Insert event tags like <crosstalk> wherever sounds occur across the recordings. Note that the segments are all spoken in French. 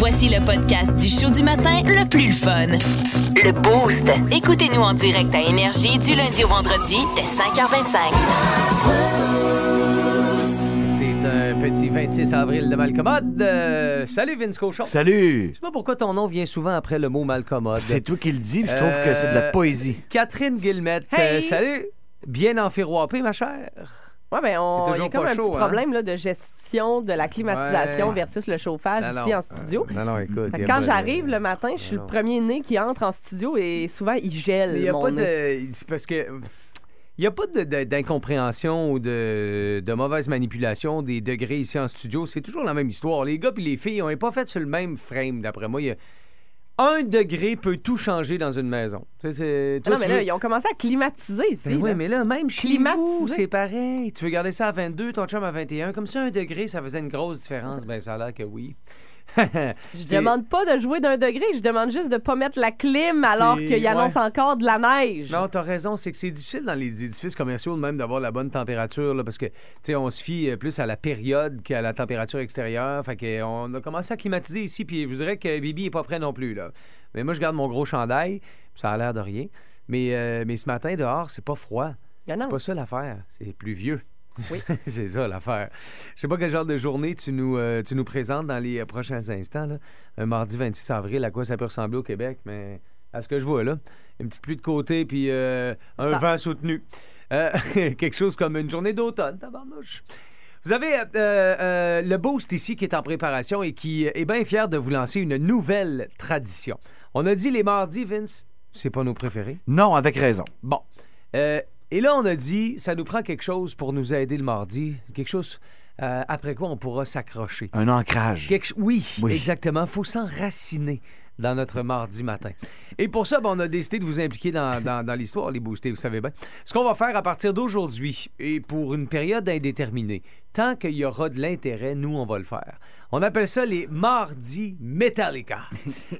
Voici le podcast du show du matin le plus fun. Le Boost. Écoutez-nous en direct à Énergie du lundi au vendredi dès 5h25. C'est un petit 26 avril de Malcommode. Euh, salut Vince Cochon. Salut! Je sais pas pourquoi ton nom vient souvent après le mot Malcommode. C'est toi qui le dis, puis je trouve que c'est de la Euh, poésie. Catherine Guillemette. Hey! euh, salut. Bien enfiroipée, ma chère. Ouais, ben, on, il y a comme un chaud, petit hein? problème là, de gestion de la climatisation Ouais. versus le chauffage Non, ici non. en studio. Non, non, écoute. Quand j'arrive le matin, je suis le premier né qui entre en studio et souvent il gèle. Il n'y a mon pas nez. de. C'est parce que. Il n'y a pas d'incompréhension ou de, de mauvaise manipulation des degrés ici en studio. C'est toujours la même histoire. Les gars et les filles, on n'est pas fait sur le même frame, d'après moi. Il y a- Un degré peut tout changer dans une maison. Tu sais, c'est- Ah toi, non, mais là, veux- ils ont commencé à climatiser ici. Ben oui, là. mais là, même chez Climatisé. vous, c'est pareil. Tu veux garder ça à 22, ton chum à 21. Comme ça, un degré, ça faisait une grosse différence. Ben, ça a l'air que oui. <laughs> Je demande pas de jouer d'un degré, je demande juste de pas mettre la clim alors qu'il annonce ouais. encore de la neige. Non, t'as raison, c'est que c'est difficile dans les édifices commerciaux même d'avoir la bonne température, là, parce que, tu sais, on se fie euh, plus à la période qu'à la température extérieure. Fait que, on a commencé à climatiser ici, puis vous dirais que Bibi est pas prêt non plus, là. Mais moi, je garde mon gros chandail, ça a l'air de rien. Mais, euh, mais ce matin, dehors, c'est pas froid. Ah. C'est pas ça l'affaire, c'est pluvieux. Oui. <laughs> c'est ça l'affaire. Je sais pas quel genre de journée tu nous, euh, tu nous présentes dans les euh, prochains instants. Là. Un mardi 26 avril, à quoi ça peut ressembler au Québec, mais à ce que je vois là, une petite pluie de côté puis euh, un Ça- vent soutenu. Euh, <laughs> quelque chose comme une journée d'automne, tabarnouche. Vous avez euh, euh, le Boost ici qui est en préparation et qui est bien fier de vous lancer une nouvelle tradition. On a dit les mardis, Vince, c'est pas nos préférés? Non, avec raison. Bon. Euh, et là, on a dit, ça nous prend quelque chose pour nous aider le mardi. Quelque chose euh, après quoi on pourra s'accrocher. Un ancrage. Quelque ch- oui, Oui. exactement. Il faut s'enraciner dans notre mardi matin. Et pour ça, ben, on a décidé de vous impliquer dans, l'histoire, les boostés, vous savez bien. Ce qu'on va faire à partir d'aujourd'hui et pour une période indéterminée, tant qu'il y aura de l'intérêt, nous, on va le faire. On appelle ça les mardis Metallica.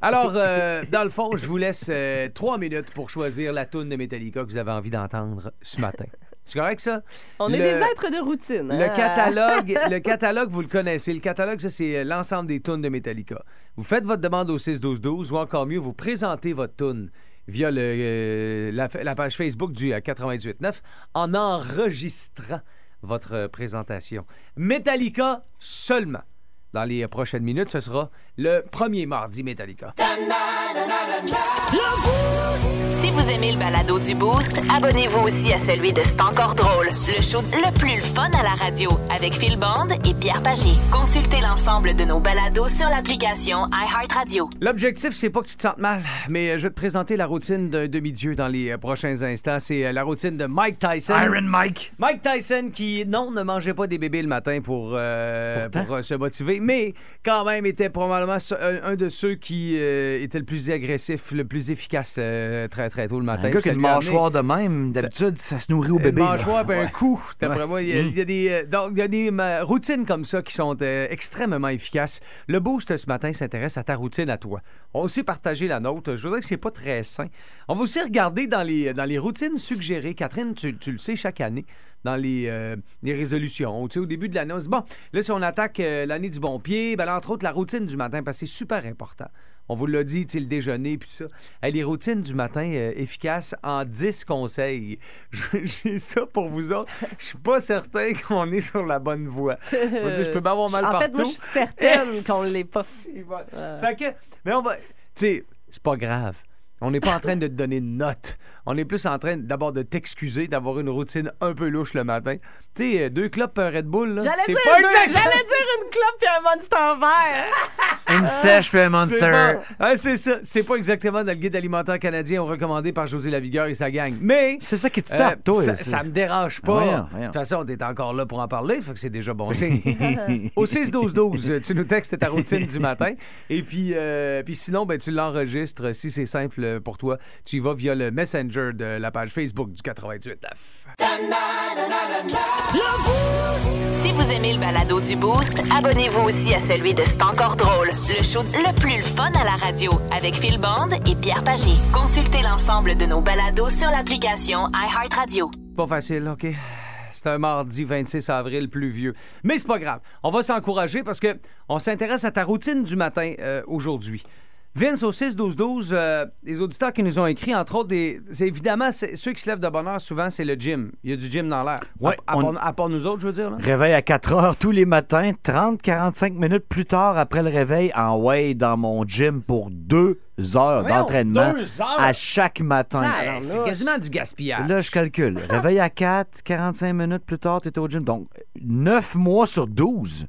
Alors, euh, dans le fond, je vous laisse euh, trois minutes pour choisir la toune de Metallica que vous avez envie d'entendre ce matin. C'est correct, ça? On est des êtres de routine. le hein? catalogue, le <laughs> catalogue, vous le connaissez. Le catalogue, ça, c'est euh, l'ensemble des tunes de Metallica. Vous faites votre demande au 6-12-12 ou encore mieux, vous présentez votre tune via le, euh, la, la page Facebook du euh, 98.9 en enregistrant votre euh, présentation. Metallica seulement. Dans les prochaines minutes, ce sera le premier mardi Metallica. Si vous aimez le balado du Boost, abonnez-vous aussi à celui de C'est encore drôle. Le show le plus fun à la radio avec Phil Bond et Pierre Pagé. Consultez l'ensemble de nos balados sur l'application iHeartRadio. L'objectif, c'est pas que tu te sentes mal, mais euh, je vais te présenter la routine d'un demi-dieu dans les euh, prochains instants. C'est euh, la routine de Mike Tyson. Iron Mike. Mike Tyson qui, non, ne mangeait pas des bébés le matin pour, euh, pour euh, se motiver, mais quand même était probablement un, un de ceux qui euh, était le plus agressif, le plus efficace euh, très très tôt le matin. Un gars qui a une mâchoire de même, d'habitude, ça se nourrit au Une bébé. là. mâchoire puis un coup, d'après Ouais. moi. Il y a, il y a des, euh, donc, il y a des euh, routines comme ça qui sont euh, extrêmement efficaces. Le boost ce matin s'intéresse à ta routine à toi. On va aussi partager la nôtre. Je voudrais que c'est pas très sain. On va aussi regarder dans les, dans les routines suggérées. Catherine, tu, tu le sais chaque année, dans les, euh, les résolutions. Tu sais, au début de l'année, on se dit, bon, là, si on attaque euh, l'année du bon pied, ben, là, entre autres, la routine du matin, parce que c'est super important. On vous l'a dit, le déjeuner, puis tout ça. Hey, les routines du matin euh, efficaces en 10 conseils. <laughs> J'ai ça pour vous autres. Je suis pas certain <laughs> qu'on est sur la bonne voie. <laughs> Je peux bien avoir mal en partout. fait, moi, je suis certaine qu'on l'est pas. Bon. Fait que, mais on va. Tu sais, c'est pas grave. On n'est pas en train de te donner une note. On est plus en train d'abord de t'excuser d'avoir une routine un peu louche le matin. Tu sais, euh, deux clopes, un Red Bull, là. J'allais C'est dire, pas j'allais dire une clope puis un monster vert. <laughs> Une sèche puis un C'est monster. Ouais, c'est ça. C'est pas exactement dans le guide alimentaire canadien recommandé par José Lavigueur et sa gang. Mais. C'est ça qui te euh, tape, toi. ça, me dérange pas. De toute façon, t'es encore là pour en parler, fait que c'est déjà bon signe. <laughs> Au 6-12-12, tu nous textes ta routine du matin. Et puis, euh, puis sinon, ben, tu l'enregistres. Si c'est simple pour toi, tu y vas via le Messenger de la page Facebook du 88.9. Si vous aimez le balado du Boost, abonnez-vous aussi à celui de C'est encore drôle. Le show le plus fun à la radio avec Phil Bond et Pierre Pagé. Consultez l'ensemble de nos balados sur l'application iHeartRadio. Pas facile, OK? c'est un mardi 26 avril pluvieux. Mais c'est pas grave. On va s'encourager parce que on s'intéresse à ta routine du matin euh, aujourd'hui. Vince au 6-12-12, euh, les auditeurs qui nous ont écrit, entre autres, des, évidemment ceux qui se lèvent de bonne heure, souvent, c'est le gym. Il y a du gym dans l'air. Ouais, à, à on- part, à part nous autres, je veux dire. là. Réveil à 4 heures tous les matins, 30-45 minutes plus tard après le réveil, en way dans mon gym pour deux heures d'entraînement à chaque matin. Ah, c'est quasiment du gaspillage. Là, je calcule. Réveil à 4, 45 minutes plus tard, tu es au gym. Donc, 9 mois sur 12,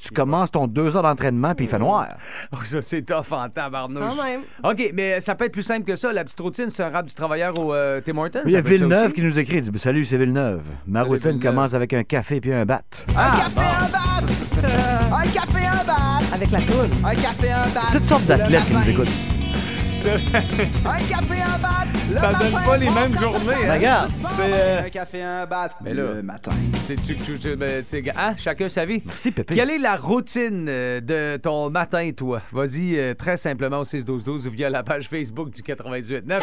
tu commences ton 2 heures d'entraînement puis il fait noir. <laughs> Oh, ça, c'est tough en tabarnouche. Quand même. OK, mais ça peut être plus simple que ça. La petite routine, c'est un rap du travailleur au euh, Tim Hortons. Il y a Villeneuve qui nous écrit. Il dit Salut, c'est Villeneuve. Ma Salut, routine Villeneuve. commence avec un café puis un bat. Ah, Un café, un bat! Un café, un bat! Avec la toune. Un café, un bat! Toutes sortes d'athlètes qui nous écoutent. <laughs> Un café, un bat! Ça donne pas les mêmes journées, hein? Regarde, c'est, euh, Un café, un bat! Mais là- Le matin. Que tu- tu- ben, tu sais, hein, chacun sa vie. Merci, Pépé. Quelle est la routine euh, de ton matin, toi? Vas-y euh, très simplement au 6-12-12 ou via la page Facebook du 98.9.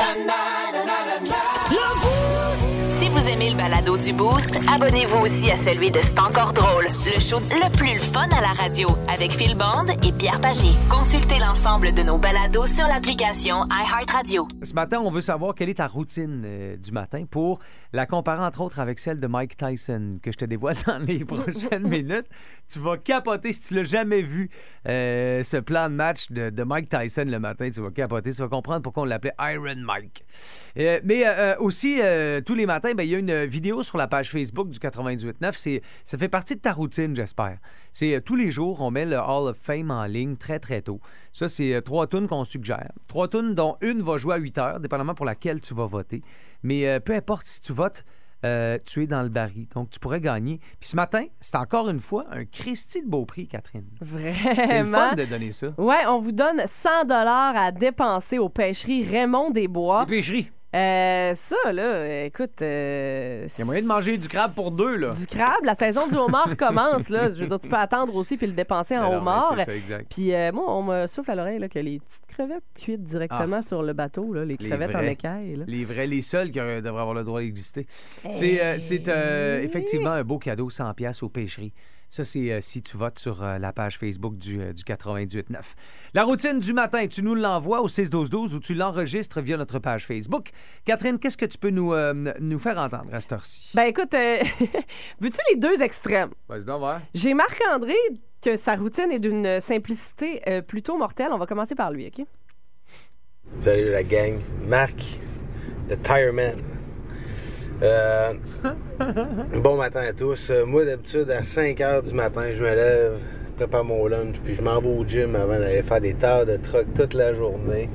Si vous aimez le balado du Boost, abonnez-vous aussi à celui de C'est encore drôle. Le show le plus le fun à la radio avec Phil Bond et Pierre Pagé. Consultez l'ensemble de nos balados sur l'application iHeartRadio. Ce matin, on veut savoir quelle est ta routine euh, du matin pour la comparer entre autres avec celle de Mike Tyson que je te dévoile dans les <laughs> prochaines minutes. Tu vas capoter si tu l'as jamais vu euh, ce plan de match de, de Mike Tyson le matin. Tu vas capoter, tu vas comprendre pourquoi on l'appelait Iron Mike. Euh, mais aussi tous les matins, ben, il y a une vidéo sur la page Facebook du 98.9. C'est ça fait partie de ta routine, j'espère. C'est tous les jours, on met le Hall of Fame en ligne très très tôt. Ça, c'est euh, trois tunes qu'on suggère. Trois tunes dont une va jouer à 8 heures, dépendamment pour laquelle tu vas voter. Mais euh, peu importe si tu votes, euh, tu es dans le baril. Donc, tu pourrais gagner. Puis ce matin, c'est encore une fois un Christy de beau prix, Catherine. C'est le Vraiment. fun de donner ça. Ouais, on vous donne 100 dollars à dépenser aux pêcheries Raymond des Bois. Les pêcheries. Euh, ça, là, écoute. euh, Il y a moyen de manger du crabe pour deux, là. Du crabe, la saison du homard <laughs> commence. Là. Je veux dire, tu peux attendre aussi puis le dépenser en mais homard. C'est ça, exact. Puis euh, moi, on me souffle à l'oreille là, que les petites crevettes cuites directement sur le bateau, là, les Ah. Les crevettes en écaille. là. Les vrais, les seuls qui devraient avoir le droit d'exister. C'est euh, c'est, effectivement un beau cadeau 100 pièces aux pêcheries. Ça, c'est euh, si tu votes sur euh, la page Facebook du, euh, du 98.9. La routine du matin, tu nous l'envoies au 6-12-12 ou tu l'enregistres via notre page Facebook. Catherine, qu'est-ce que tu peux nous, euh, nous faire entendre à cette heure-ci? Ben écoute, euh, <laughs> veux-tu les deux extrêmes? Vas-y voir. J'ai Marc-André que sa routine est d'une simplicité euh, plutôt mortelle. On va commencer par lui, OK? Salut la gang. Marc, le Tireman. Euh, bon matin à tous. Moi, d'habitude, à 5 heures du matin, je me lève, je prépare mon lunch, puis je m'en vais au gym avant d'aller faire des tas de truck toute la journée.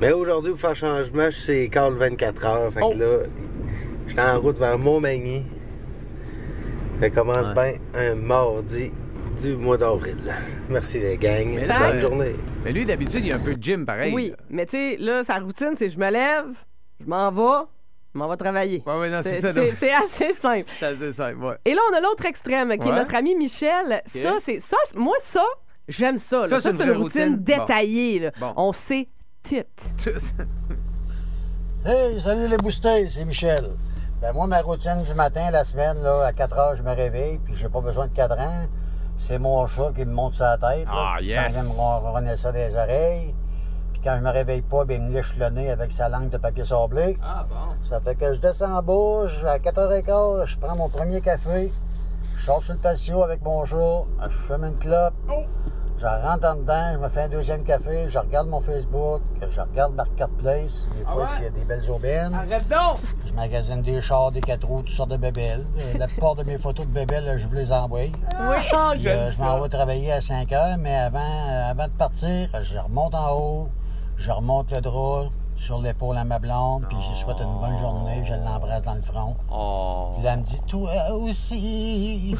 Mais aujourd'hui, pour faire changement, je suis call 24 heures. Fait Oh. que là, je suis en route vers Montmagny. Ça commence bien un mardi du mois d'avril. Merci les gang. Mais là, Bonne euh, journée. Mais lui, d'habitude, il y a un peu de gym pareil. Oui, là. mais tu sais, là, sa routine, c'est je me lève, je m'en vais, m'en vais travailler. Ouais, ouais, non, c'est C'est ça. c'est- donc- c'est assez simple. C'est assez simple, ouais. Et là, on a l'autre extrême, qui est notre ami Michel. Ça, c'est ça. c'est- Moi, ça, j'aime ça. là. Ça, Ça, c'est c'est une routine. Bon. détaillée. là. Bon. On sait tout. <laughs> Hey, salut les boostés, c'est Michel. Ben moi, ma routine du matin, la semaine, là, à 4 heures, je me réveille, puis j'ai pas besoin de cadran. C'est mon chat qui me monte sur la tête. là, Ah, puis yes. Ça vient me ronronner ça des oreilles. Quand je me réveille pas, ben, il me lèche le nez avec sa langue de papier sablé. Ah, bon. Ça fait que je descends en je- à 4h15, je prends mon premier café, je sors sur le patio avec mon chat, je fume une clope, je rentre en dedans, je me fais un deuxième café, je regarde mon Facebook, je regarde Marketplace, des fois s'il y a des belles aubaines. Arrête donc! Je magasine des chars, des quatre roues, toutes sortes de bébelles. Euh, La plupart de mes photos de bébelles, je vous les envoie. Oui, Puis, euh, j'aime je m'en vais travailler à 5 heures, mais avant, euh, avant de partir, je remonte en haut, je remonte le drap sur l'épaule à ma blonde, puis je lui souhaite une bonne journée, puis je l'embrasse dans le front. Oh. Puis là, elle me dit, toi aussi.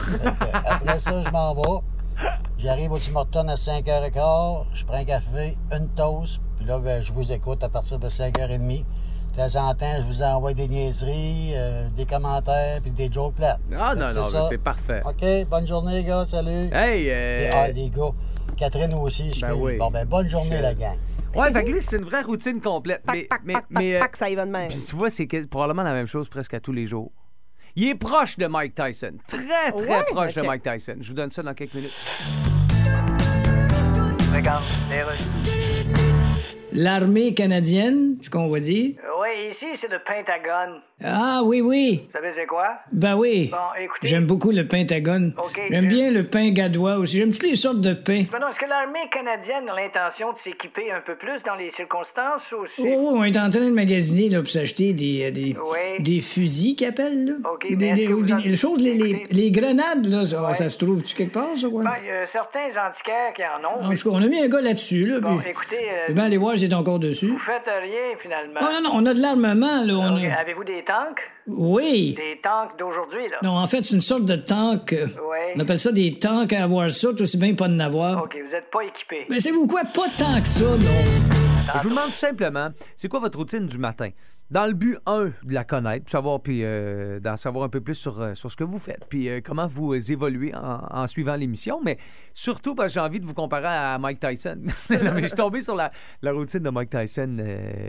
Après ça, je m'en vais. J'arrive au Tim Hortons à 5h15, je prends un café, une toast, puis là, ben, je vous écoute à partir de 5h30. De temps en temps, je vous envoie des niaiseries, euh, des commentaires, puis des jokes plates. Ah, Fait non, non, ça. c'est parfait. OK, bonne journée, les gars, salut. Hey, euh, Et, ah, les gars, Catherine aussi, je Ben suis- oui. Bon, ben, bonne journée, la gang. Ouais, fait que lui, c'est une vraie routine complète. Pac, mais, pac, mais, pac, mais, pac, euh, pac, ça y va de même. Puis tu vois, c'est que- probablement la même chose presque à tous les jours. Il est proche de Mike Tyson. Très, très Ouais, proche de ok. Mike Tyson. Je vous donne ça dans quelques minutes. L'armée canadienne, ce qu'on va dire. Oui, ici, c'est le Pentagone. Ah oui, oui. Vous savez c'est quoi? Ben oui. Bon, écoutez. J'aime beaucoup le Pentagone. OK, J'aime bien le pain gadois aussi. J'aime toutes les sortes de pain? Ben non, est-ce que l'armée canadienne a l'intention de s'équiper un peu plus dans les circonstances ou Oh, c'est... oh, on est en train de magasiner là, pour s'acheter des, euh, des, Oui. des fusils qu'ils appellent. Là. OK, des, des- des- en- choses, les, les, grenades, là, ça, Ouais. ça se trouve-tu quelque part, ça, quoi? Ben, il y a certains antiquaires qui en ont. en tout cas, on a mis un gars là-dessus, là. Bon, puis- écoutez, euh, ben, aller voir si c'est encore dessus. vous faites rien, finalement. Oh non, non, on a de l'armement, là. on OK, a- Avez-vous des tanks? Oui. Des tanks d'aujourd'hui, là? Non, en fait, c'est une sorte de tank. Ouais. On appelle ça des tanks à avoir ça, tout aussi bien pas de n'avoir. OK, vous êtes pas équipé. Mais savez-vous quoi? Pas tant que ça, non. Je vous demande tout simplement, c'est quoi votre routine du matin? Dans le but, un, de la connaître, savoir, puis euh, d'en savoir un peu plus sur, euh, sur ce que vous faites, puis euh, comment vous évoluez en, suivant l'émission, mais surtout parce que j'ai envie de vous comparer à Mike Tyson. <laughs> Je suis tombé sur la, la routine de Mike Tyson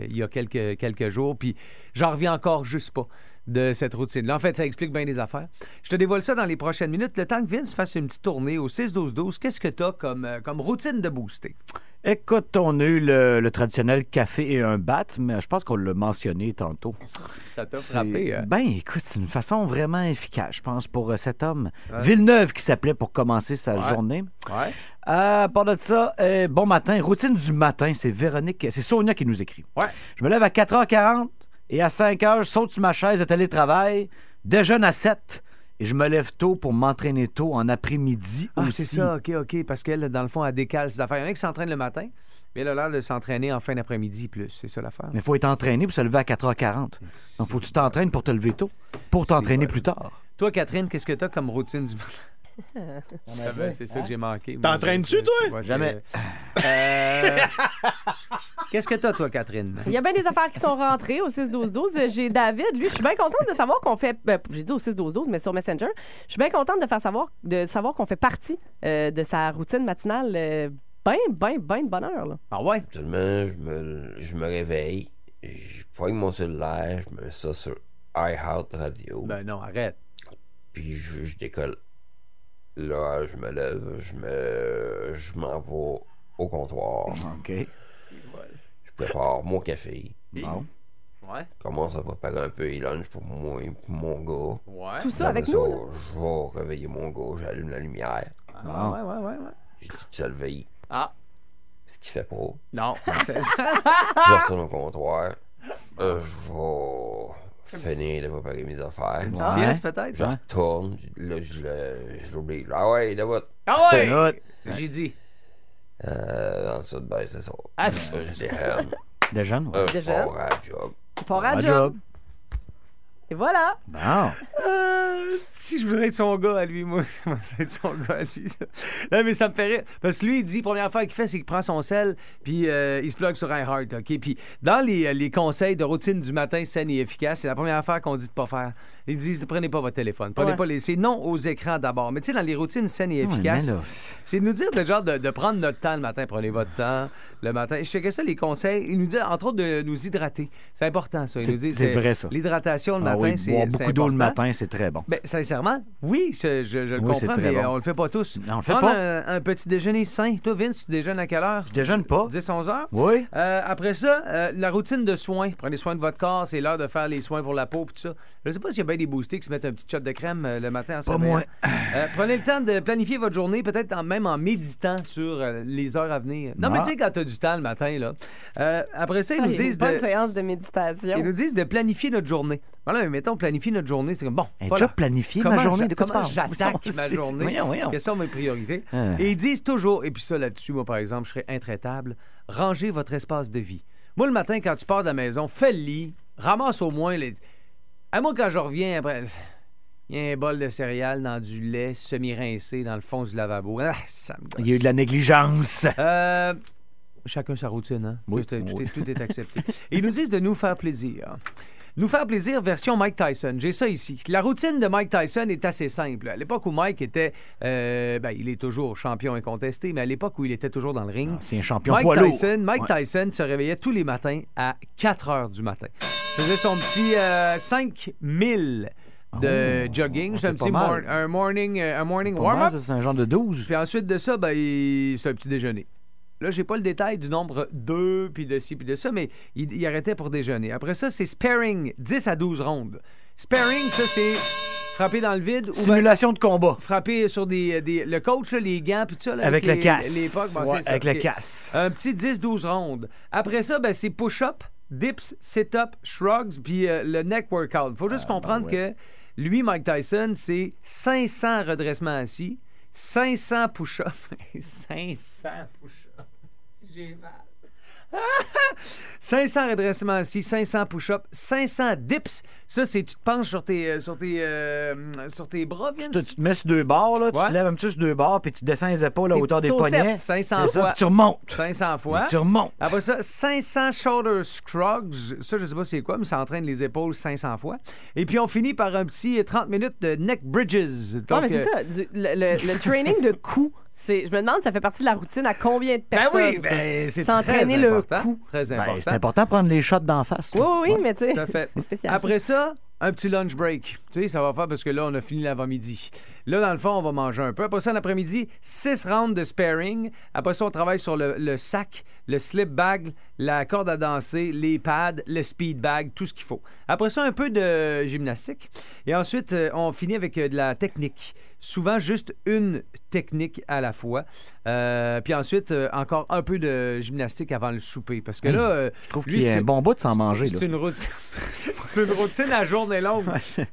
il y a quelques, quelques jours, puis j'en reviens encore juste pas de cette routine-là. En fait, ça explique bien des affaires. Je te dévoile ça dans les prochaines minutes. Le temps que Vince fasse une petite tournée au 6-12-12, qu'est-ce que tu as comme, comme routine de booster? Écoute, on a eu le, le traditionnel café et un bat, mais je pense qu'on l'a mentionné tantôt. Ça t'a frappé? hein? Ben, écoute, c'est une façon vraiment efficace, je pense, pour euh, cet homme. Villeneuve qui s'appelait pour commencer sa Ouais. journée. Ouais. Euh, à part de ça, euh, bon matin, routine du matin, c'est Véronique, c'est Sonia qui nous écrit. Ouais. Je me lève à 4h40 et à 5h, je saute sur ma chaise de télétravail, déjeune à 7 et je me lève tôt pour m'entraîner tôt en après-midi Ah, aussi. c'est ça, OK, OK. Parce qu'elle, dans le fond, elle décale ses affaires. Il y en a qui s'entraînent le matin, mais elle a l'air de s'entraîner en fin d'après-midi plus. C'est ça l'affaire. Mais il faut être entraîné pour se lever à 4h40. Donc, faut que tu t'entraînes pour te lever tôt, pour t'entraîner vrai. plus tard. Toi, Catherine, qu'est-ce que t'as comme routine du matin? <laughs> C'est ça que j'ai manqué. T'entraînes-tu, toi? Jamais. Euh, Qu'est-ce que t'as, toi, Catherine? Il y a bien des affaires qui sont rentrées au 6-12-12. Euh, J'ai David, lui, je suis bien contente de savoir qu'on fait. ben, J'ai dit au 6-12-12, mais sur Messenger. Je suis bien contente de faire savoir, de savoir qu'on fait partie euh, de sa routine matinale. euh, ben, ben, ben de bonheur. Là. Ah ouais? Seulement, je me, je me réveille, je pogne mon cellulaire, je mets ça sur iHeart Radio, Ben non, arrête. puis je, je décolle. Là, je me lève, je me, je m'en vais au comptoir, <laughs> OK. je prépare mon café, Bon. Ouais. commence à préparer un peu les lunchs pour moi et pour mon gars. Ouais. Tout ça Après avec nous. je vais réveiller mon gars, j'allume la lumière, Ah, ouais, ouais, ouais, ouais. je dis te lever, Ah, ce qu'il fait pas. non. c'est- <laughs> Je retourne au comptoir, euh, je vais finir de préparer mes affaires. Petite Ouais. sieste, peut-être? Je retourne, là, je le- je l'oublie. Ah ouais, là, va. Ah ouais! Écoute, J'ai dit. Euh, ensuite, ben, c'est ça. Ah, Euh, je déjeune. Déjeune, ouais. Euh, je Déjeune? pars à la job. Pour à Bon job? job. Et voilà. Bon. Euh, si je voudrais être son gars à lui, moi, <laughs> moi, c'est être son gars à lui. ça. Non, mais ça me fait rire. Parce que lui, il dit, première affaire qu'il fait, c'est qu'il prend son sel, puis euh, il se plug sur iHeart, OK? Puis dans les, les conseils de routine du matin saine et efficace, c'est la première affaire qu'on dit de pas faire. Ils disent, prenez pas votre téléphone. Prenez Ouais. pas les... C'est non aux écrans d'abord. Mais tu sais, dans les routines saines et efficaces, c'est de nous dire de, genre, de, de prendre notre temps le matin. Prenez votre temps le matin. Je checkais ça, les conseils. Il nous dit, entre autres, de nous hydrater. C'est important, ça. Il C'est- nous dit, c'est vrai, ça. L'hydratation le ah matin, oui, c'est boire beaucoup d'eau le matin, c'est très bon. Ben, sincèrement, oui, je, je- je le Oui, comprends, mais bon. on le fait pas tous. Non, on le fait Prendre pas. Un, un petit déjeuner sain. Toi, Vince, tu déjeunes à quelle heure? Je déjeune pas. 10-11 heures? Oui. Euh, après ça, euh, la routine de soins. Prenez soin de votre corps. C'est l'heure de faire les soins pour la peau et tout ça. Je sais pas s'il y a bien des boostés qui se mettent un petit shot de crème euh, le matin en Pas moi. Euh, prenez le temps de planifier votre journée, peut-être en- même en méditant sur euh, les heures à venir. Non, mais Ah. tu sais, quand tu as du temps le matin, là. Euh, après ça, ils Ah, nous une disent bonne de... séance de méditation. Ils nous disent de planifier notre journée. Voilà, mais mettons, planifier notre journée, c'est comme bon. A voilà. déjà planifié Comment ma journée. j'a- De quoi tu comment parles? j'attaque ma journée? Voyons, voyons. Quelles sont mes priorités? Ah. Et ils disent toujours, et puis ça là-dessus, moi par exemple, je serais intraitable, rangez votre espace de vie. Moi le matin, quand tu pars de la maison, fais le lit, ramasse au moins les. À moi, quand je reviens après. Il y a un bol de céréales dans du lait semi-rincé dans le fond du lavabo. Ah, ça me gosse. Il y a eu de la négligence. Euh, chacun sa routine, hein? Oui, Tout, est- tout est, tout est accepté. Et ils nous disent de nous faire plaisir. Nous faire plaisir, version Mike Tyson. J'ai ça ici. La routine de Mike Tyson est assez simple. À l'époque où Mike était. euh, ben, il est toujours champion incontesté, mais à l'époque où il était toujours dans le ring. C'est un champion Mike. Tyson, Mike Ouais. Tyson se réveillait tous les matins à 4 heures du matin. Il faisait son petit euh, 5000 de jogging. oh, C'est un petit mor- un morning, euh, un morning warm-up. c'est un genre de 12. Puis ensuite de ça, ben, il- c'est un petit déjeuner. Là, j'ai pas le détail du nombre 2, puis de ci, puis de ça, mais il, il arrêtait pour déjeuner. Après ça, c'est sparring, 10 à 12 rondes. Sparring, ça, c'est frapper dans le vide. ou ben Simulation de combat. frapper sur des, des- Le coach, les gants, puis tout ça. là, Avec les, le casse. Les pucks, bon, Ouais, c'est ça, avec ok. le casse. Un petit 10-12 rondes. Après ça, ben, c'est push-up, dips, sit-up, shrugs, puis euh, le neck workout. faut juste comprendre que lui, Mike Tyson, c'est 500 redressements assis, 500 push-ups. 500 push-ups. J'ai mal. 500 redressements assis, 500 push-ups, 500 dips. Ça, c'est tu te penches sur tes, euh, sur tes, euh, sur tes bras, Tu te, tu te mets sur deux barres, là, tu te lèves un petit peu sur deux barres, puis tu descends les épaules à hauteur des poignets. chaussettes. 500 C'est ça, fois. puis tu remontes. 500 fois. Puis tu remontes. Après ça, 500 shoulder scrugs. Ça, je sais pas c'est quoi, mais ça entraîne les épaules 500 fois. Et puis, on finit par un petit 30 minutes de neck bridges. Non, Donc, mais c'est euh, ça. du- le, le- le training de <laughs> coups, c'est, je me demande, ça fait partie de la routine à combien de Ben personnes? oui, ça? ben, c'est S'entraîner très le important. coup. Très Ben, important. c'est important de prendre les shots d'en face. Oui, oui, oui, mais tu sais, c'est spécial. Après ça, un petit lunch break. Tu sais, ça va faire parce que là, on a fini l'avant-midi. Là, dans le fond, on va manger un peu. Après ça, l'après-midi, six rounds de sparring. Après ça, on travaille sur le, le sac, le slip bag, la corde à danser, les pads, le speed bag, tout ce qu'il faut. Après ça, un peu de gymnastique. Et ensuite, euh, on finit avec euh, de la technique. Souvent, juste une technique à la fois. Euh, puis ensuite, euh, encore un peu de gymnastique avant le souper. Parce que là, euh, Je trouve lui, qu'il y a c'est- un bon bout de s'en manger. là. c'est une routine. <laughs> c'est une routine à journée longue.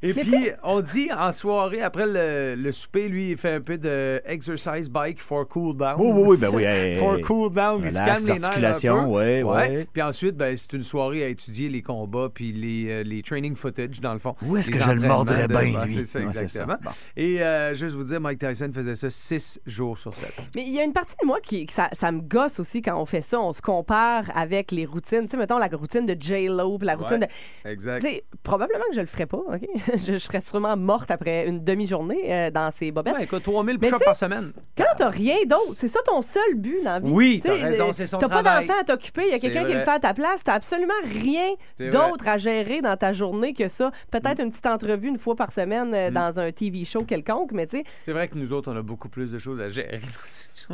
Et puis, on dit en soirée, après le, le souper, lui, il fait un peu de exercise bike for cool down. Oui, oui, oui, ben oui. hey, For hey. cool down, il se Relax, calme les nerfs un articulation, peu. ouais, ouais. Puis ensuite, ben, c'est une soirée à étudier les combats puis les, euh, les training footage, dans le fond. Où est-ce Les que je le entraînements mordrais de- bien, lui? C'est ça, Ouais, c'est exactement. ça. Bon. Et euh, juste vous dire, Mike Tyson faisait ça six jours sur sept. Mais il y a une partie de moi qui, ça, ça me gosse aussi quand on fait ça. On se compare avec les routines. Tu sais, mettons la routine de J-Lo, la routine Ouais, de. Exact. Tu sais, probablement que je le ferais pas, OK? je, <laughs> je serais sûrement morte après une demi-journée euh, dans ces bobettes. Ouais, écoute, 3000 Mais push-ups tu sais, par semaine. Quand t'as rien d'autre, c'est ça ton seul but dans la vie. Oui, t'as raison, c'est son T'as pas travail. d'enfant à t'occuper, il y a quelqu'un qui le fait à ta place, t'as absolument rien d'autre à gérer dans ta journée que ça. Peut-être Mm. une petite entrevue une fois par semaine euh, dans un TV show quelconque, mais tu sais, C'est vrai que nous autres, on a beaucoup plus de choses à gérer.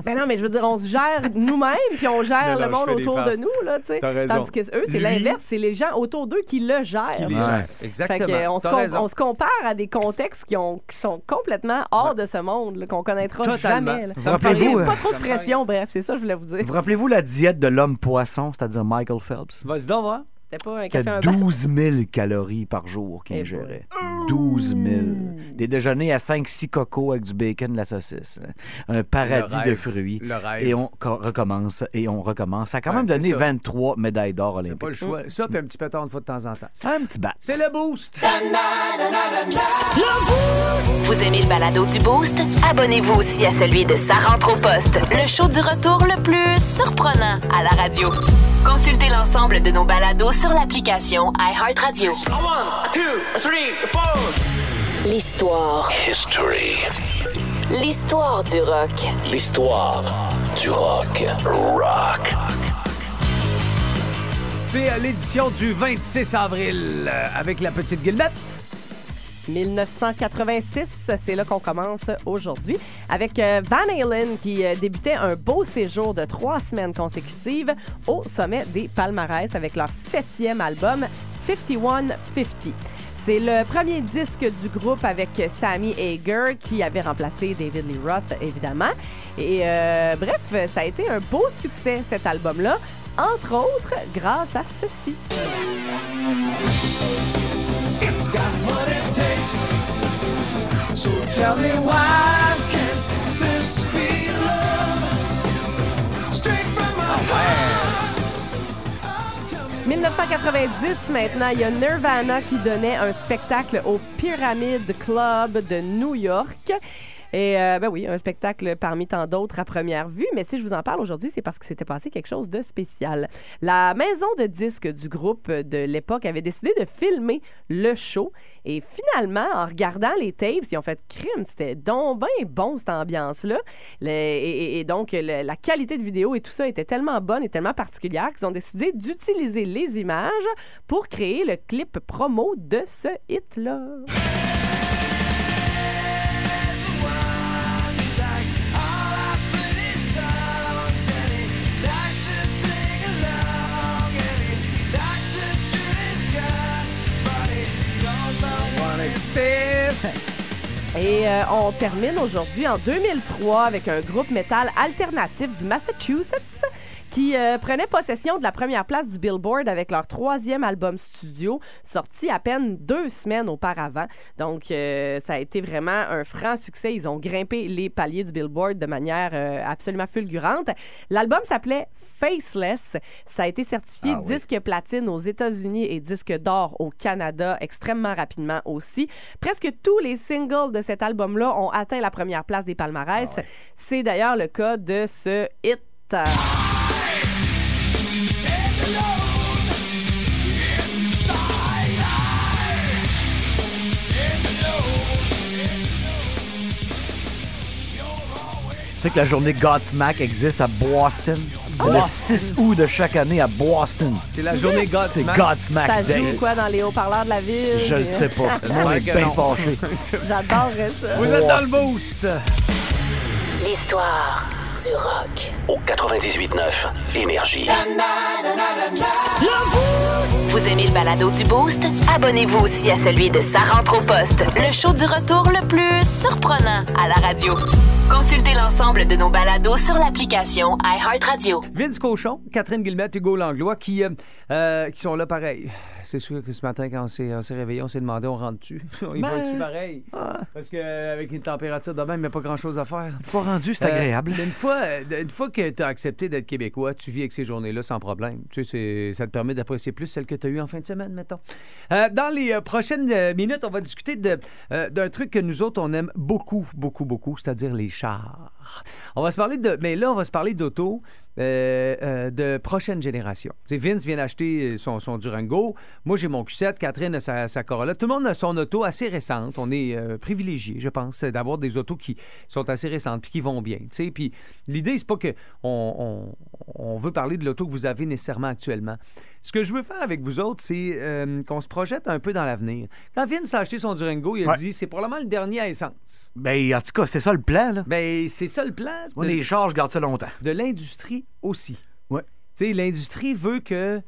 ben non, mais je veux dire, on se gère nous-mêmes, puis on gère Non, non, le monde autour de nous, là, tu sais. Tandis que eux, c'est l'inverse, c'est les gens autour d'eux qui le gèrent. Qui les Ouais. gère. Fait Exactement. que, euh, on, se on compare à des contextes qui, ont, qui sont complètement hors de ce monde, qu'on connaîtra Totalement. jamais. là. Vous Ça me fait rappelez-vous, Pas euh, trop de pression, bref, c'est ça que je voulais vous dire. vous rappelez-vous la diète de l'homme poisson, c'est-à-dire Michael Phelps? Vas-y donc, voir. C'était pas un C'était café un bar. 12 000 calories par jour qu'il ingérait. 12 000. Des déjeuners à 5-6 cocos avec du bacon, de la saucisse. Un paradis de fruits. Le rêve. Et on co- recommence, et on recommence. Ça a quand Ouais, même c'est donné ça. 23 médailles d'or T'as olympiques. pas le choix. Ça, puis un petit pétard une fois de temps en temps. Un petit bat. C'est le boost. Vous aimez le balado du Boost? Abonnez-vous aussi à celui de Sa rentre au poste, le show du retour le plus surprenant à la radio. Consultez l'ensemble de nos balados sur l'application iHeartRadio. L'histoire. History. L'histoire du rock. L'histoire du rock. Rock. C'est euh, l'édition du 26 avril euh, avec la petite Guillemette. 1986, c'est là qu'on commence aujourd'hui, avec euh, Van Halen qui euh, débutait un beau séjour de trois semaines consécutives au sommet des palmarès avec leur septième album, 5150. C'est le premier disque du groupe avec Sammy Hager qui avait remplacé David Lee Roth, évidemment. Et euh, bref, ça a été un beau succès, cet album-là, entre autres grâce à ceci. So tell me why can't this be love? Straight from my heart. Oh, tell me 1990 maintenant, il y a Nirvana qui donnait un spectacle au Pyramid Club de New York. Et euh, ben oui, un spectacle parmi tant d'autres à première vue, mais si je vous en parle aujourd'hui, c'est parce que s'était passé quelque chose de spécial. La maison de disques du groupe de l'époque avait décidé de filmer le show et finalement, en regardant les tapes, ils ont fait crime, c'était donc bien bon cette ambiance-là. Et, donc, la qualité de vidéo et tout ça était tellement bonne et tellement particulière qu'ils ont décidé d'utiliser les images pour créer le clip promo de ce hit-là. Et euh, on termine aujourd'hui en 2003 avec un groupe métal alternatif du Massachusetts qui euh, prenait possession de la première place du Billboard avec leur troisième album studio, sorti à peine deux semaines auparavant. Donc, euh, ça a été vraiment un franc succès. Ils ont grimpé les paliers du Billboard de manière euh, absolument fulgurante. L'album s'appelait Faceless. Ça a été certifié Ah oui. disque platine aux États-Unis et disque d'or au Canada extrêmement rapidement aussi. Presque tous les singles de cet album-là ont atteint la première place des palmarès. C'est d'ailleurs le cas de ce hit. Tu sais que la journée Godsmack existe à Boston? C'est le 6 août de chaque année à Boston. C'est la journée C'est Godsmack. Godsmack Ça Day. joue quoi dans les haut-parleurs de la ville? Je le sais pas. <laughs> Le monde est bien fâché. J'adorerais ça. Vous êtes dans le boost. L'histoire du rock. Au 98.9 Énergie. Vous aimez le balado du Boost? Abonnez-vous aussi à celui de Sa rentre au poste, le show du retour le plus surprenant à la radio. Consultez l'ensemble de nos balados sur l'application iHeartRadio. Vince Cochon, Catherine Guillemette, Hugo Langlois, qui, euh, euh, qui sont là pareil. C'est sûr que ce matin, quand on s'est, réveillé, on s'est demandé, on rentre-tu? <laughs> on y Ben, va-tu pareil? Parce qu'avec une température de même, il n'y a pas grand-chose à faire. Pas rendu, c'est Euh, agréable. mais une fois, euh, une fois que tu as accepté d'être québécois, tu vis avec ces journées-là sans problème. Tu sais, ça te permet d'apprécier plus celles que tu as eues en fin de semaine, mettons. Euh, dans les euh, prochaines minutes, on va discuter d'un truc que nous autres, on aime beaucoup, beaucoup, beaucoup, c'est-à-dire les chars. On va se parler de. Mais là, on va se parler d'auto euh, euh, de prochaine génération. Vince vient d'acheter son, Durango. Moi, j'ai mon Q7. Catherine a sa, Corolla. Tout le monde a son auto assez récente. On est euh, privilégié, je pense, d'avoir des autos qui sont assez récentes puis qui vont bien. tu sais. Puis l'idée, c'est pas que on, on- on veut parler de l'auto que vous avez nécessairement actuellement. Ce que je veux faire avec vous autres, c'est euh, qu'on se projette un peu dans l'avenir. Quand Vince a acheté son Durango, il a Ouais. dit c'est probablement le dernier à essence. Ben, en tout cas, c'est ça le plan, là. Ben, c'est ça le plan Moi, les chars, je garde ça longtemps. de l'industrie aussi. Ouais. Tu sais, l'industrie veut que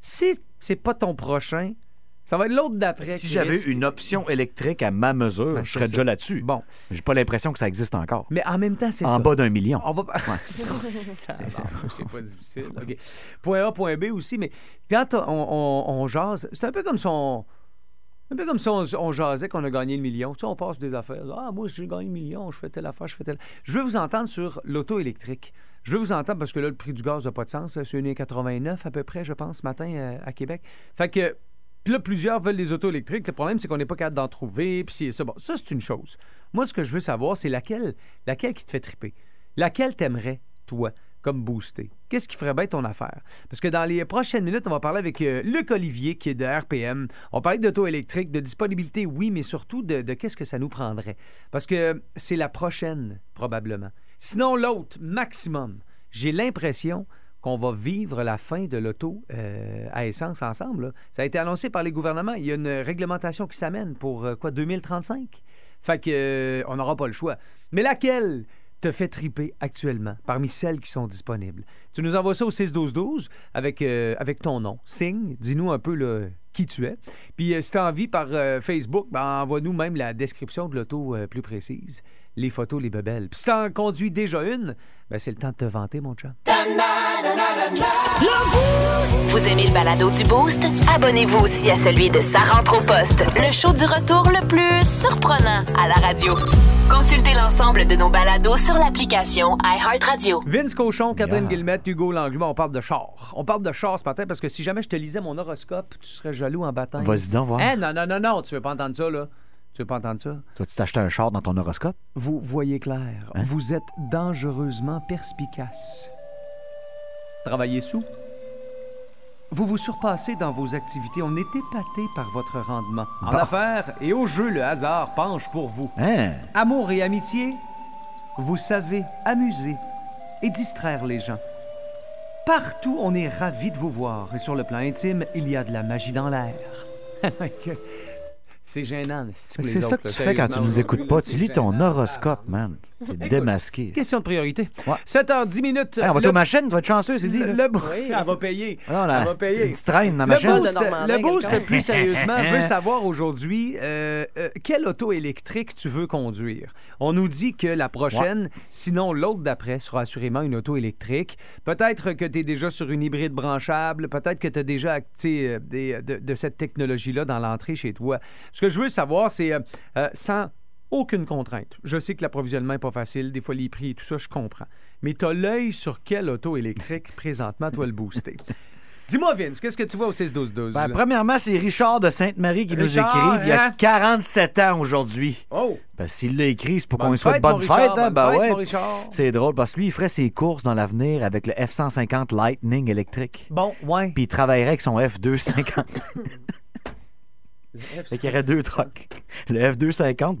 si c'est pas ton prochain, ça va être l'autre d'après. Si j'avais une option électrique à ma mesure, Ben, je serais ça. déjà là-dessus. Bon, J'ai pas l'impression que ça existe encore. mais en même temps, c'est En ça. bas d'un million. On va pas. <laughs> c'est pas difficile. Point A, point B aussi, mais quand on, on, on jase, c'est un peu comme si on. Un peu comme si on, on jasait qu'on a gagné le million. Tu sais, on passe des affaires. Ah, moi, j'ai gagné le million, je fais telle affaire, je fais telle. Je veux vous entendre sur l'auto électrique. Je veux vous entendre parce que là, le prix du gaz n'a pas de sens. C'est 1,89 à peu près, je pense, ce matin euh, à Québec. Fait que. Puis là, plusieurs veulent des autos électriques. Le problème, c'est qu'on n'est pas capable d'en trouver. C'est ça. C'est une chose. Moi, ce que je veux savoir, c'est laquelle, laquelle qui te fait triper? Laquelle t'aimerais, toi, comme booster? Qu'est-ce qui ferait bien ton affaire? Parce que dans les prochaines minutes, on va parler avec euh, Luc Olivier, qui est de RPM. On va parler d'auto électrique, de disponibilité, oui, mais surtout de qu'est-ce que ça nous prendrait. Parce que c'est la prochaine, probablement. Sinon, l'autre, maximum. J'ai l'impression qu'on va vivre la fin de l'auto euh, à essence ensemble. Ça a été annoncé par les gouvernements. Il y a une réglementation qui s'amène pour euh, quoi, 2035? Fait que euh, on n'aura pas le choix. Mais laquelle te fait triper actuellement parmi celles qui sont disponibles? Tu nous envoies ça au 6-12-12 avec, euh, avec ton nom. Signe, dis-nous un peu qui tu es. Puis si tu as envie par Facebook, ben, envoie-nous même la description de l'auto plus précise. Les photos, les bebelles. Puis si t'en conduis déjà une, ben, c'est le temps de te vanter, mon chum. Vous aimez le balado du Boost? Abonnez-vous aussi à celui de Sa rentre au poste, le show du retour le plus surprenant à la radio. Consultez l'ensemble de nos balados sur l'application iHeartRadio. Vince Cochon, Catherine Yeah. Guillemette, Hugo Langlois, on parle de char. On parle de char ce matin parce que si jamais je te lisais mon horoscope, tu serais jaloux en baptême. Vas-y donc, voir. Hein, non, non, non, non, tu veux pas entendre ça, là. Tu veux pas entendre ça? Toi, tu t'achetais un char dans ton horoscope? Vous voyez clair. Hein? Vous êtes dangereusement perspicace. Travaillez sous. Vous vous surpassez dans vos activités. On est épaté par votre rendement. En affaires et au jeu, le hasard penche pour vous. Hein? Amour et amitié, vous savez amuser et distraire les gens. Partout, on est ravi de vous voir. Et sur le plan intime, il y a de la magie dans l'air. <laughs> C'est gênant. Fait que C'est ça que tu fais quand tu nous écoutes pas. Tu lis ton horoscope, man. T'es démasqué. Question de priorité. 7h10 minutes. Hey, on va Le- aux machines, tu vas être chanceux, c'est dit. Le, le- elle va payer. Ah non, là, elle va payer. Tu te traînes dans Le ma chaîne. boost, le boost, plus sérieusement, <laughs> veut savoir aujourd'hui euh, euh, quelle auto électrique tu veux conduire? On nous dit que la prochaine, sinon l'autre d'après, sera assurément une auto électrique. Peut-être que tu es déjà sur une hybride branchable, peut-être que tu as déjà acté euh, des- de, de cette technologie-là dans l'entrée chez toi. Ce que je veux savoir, c'est euh, sans aucune contrainte. Je sais que l'approvisionnement n'est pas facile, des fois les prix et tout ça, je comprends. Mais tu as l'œil sur quelle auto électrique présentement, toi, le booster? <laughs> Dis-moi, Vince, qu'est-ce que tu vois au 6-12-12? Ben, premièrement, c'est Richard de Sainte-Marie qui Richard, nous écrit. Il y a hein? 47 ans aujourd'hui. Oh! Ben, s'il l'a écrit, c'est pour qu'on lui souhaite bonne fête. Richard, hein? bonne Ben fête, ouais. Richard. C'est drôle parce que lui, il ferait ses courses dans l'avenir avec le F-150 Lightning électrique. Bon, ouais. Puis il travaillerait avec son F-250. <laughs> Fait qu'il y aurait deux trucks. Le F250,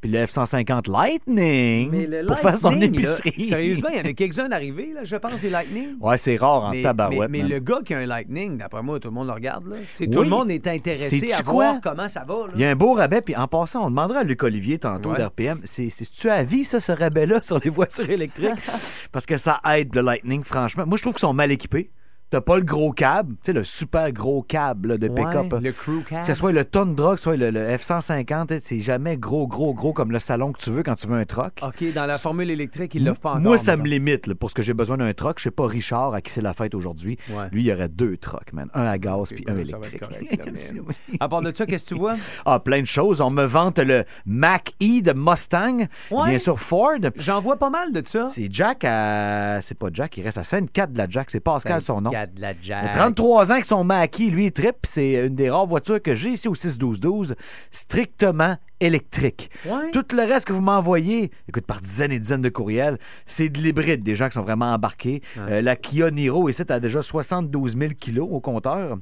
puis le F-150 Lightning mais pour faire son épicerie. Sérieusement, il y en a quelques-uns arrivés, là, je pense, des Lightning. Ouais, c'est rare en mais, tabarouette. Mais, le gars qui a un Lightning, d'après moi, tout le monde le regarde. Tout le monde est intéressé à quoi? voir comment ça va. Il y a un beau rabais, puis en passant, on demandera à Luc Olivier tantôt ouais. d'RPM, c'est-tu à vie, ça, ce rabais-là sur les voitures électriques? <laughs> Parce que ça aide le Lightning, franchement. Moi, je trouve qu'ils sont mal équipés. T'as pas le gros câble, tu sais, le super gros câble là, de pick-up. Ouais, le crew cab. Que ce soit le Tundra, que ce soit le, le F-150, c'est jamais gros, gros, gros comme le salon que tu veux quand tu veux un truck. OK, dans la formule électrique, il l'offre pas encore. Moi, ça me limite là, pour ce que j'ai besoin d'un truck. Je sais pas Richard à qui c'est la fête aujourd'hui. Ouais. Lui, il y aurait deux trucks, man. Un à gaz puis un ben, être électrique. correct, là, <laughs> mais- À part de ça, qu'est-ce que tu vois? <laughs> ah, plein de choses. On me vante le Mach-E de Mustang. Ouais. Bien sûr, Ford. J'en vois pas mal de ça. C'est Jack à. C'est pas Jack, il reste à Sainte-Cat de la Jack. C'est Pascal son nom. La Il a jack. 33 ans que son Mackie, lui, il puis C'est une des rares voitures que j'ai ici au 6-12-12, strictement électrique. Ouais. Tout le reste que vous m'envoyez, écoute, par dizaines et dizaines de courriels, c'est de l'hybride, des gens qui sont vraiment embarqués. Euh, la Kia Niro, ici, a déjà 72 000 kilos au compteur.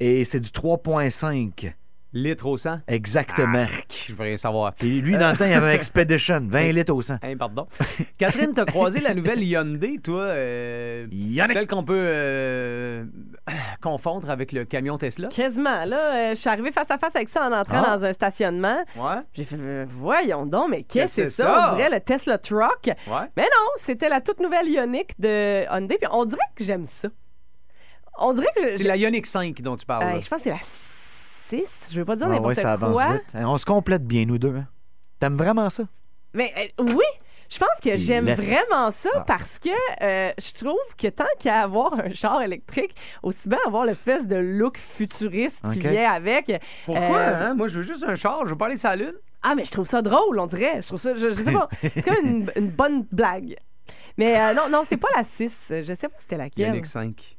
Et c'est du 3,5. Litre au 100? Exactement. Arc, je rien savoir. Et lui, dans le temps, il y avait un Expedition, <laughs> 20 litres au 100. Hein, pardon. <laughs> Catherine, t'as croisé la nouvelle Hyundai, toi? euh, Yannick. celle qu'on peut euh, confondre avec le camion Tesla? Quasiment. Là, euh, je suis arrivée face à face avec ça en entrant Ah. dans un stationnement. Ouais. J'ai fait, euh, voyons donc, mais qu'est-ce que c'est ça? On dirait le Tesla Truck. Ouais. Mais non, c'était la toute nouvelle Ioniq de Hyundai. Puis on dirait que j'aime ça. On dirait que je- C'est je- la Ioniq 5 dont tu parles. Euh, là. je pense que c'est la 6. Je veux pas dire Ah ouais, n'importe ça avance vite. Hein, On se complète bien, nous deux. hein. T'aimes vraiment ça? Mais euh, oui, je pense que j'aime vraiment ça Ah. parce que euh, je trouve que tant qu'à avoir un char électrique, aussi bien avoir l'espèce de look futuriste qui vient avec. Pourquoi? Euh, hein? Moi, je veux juste un char. Je veux pas aller sur la Lune. Ah, mais je trouve ça drôle, on dirait. Je trouve ça, je, je sais pas, <laughs> c'est comme une, une bonne blague. Mais euh, non, non, c'est pas la 6. Je sais pas c'était laquelle. Ioniq 5.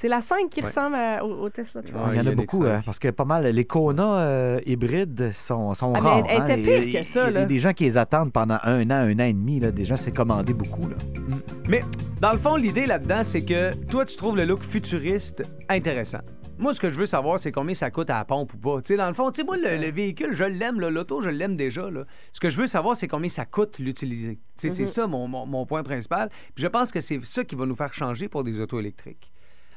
C'est la 5 qui Ouais. ressemble à- au, au Tesla Truck. Il y en a beaucoup, 5. hein, parce que pas mal, les Kona euh, hybrides sont, sont Ah, mais rares. elle- elle hein. était Il- pire que ça, Il y a des gens qui les attendent pendant un an, un an et demi. Là. Des gens s'est commandé beaucoup. Là. Mais dans le fond, l'idée là-dedans, c'est que toi, tu trouves le look futuriste intéressant. Moi, ce que je veux savoir, c'est combien ça coûte à la pompe ou pas. Tu sais, dans le fond, tu sais, moi, le, le véhicule, je l'aime, l'auto, je l'aime déjà. Là. Ce que je veux savoir, c'est combien ça coûte l'utiliser. Tu sais, c'est ça mon, mon- mon point principal. Puis je pense que c'est ça qui va nous faire changer pour des autos électriques.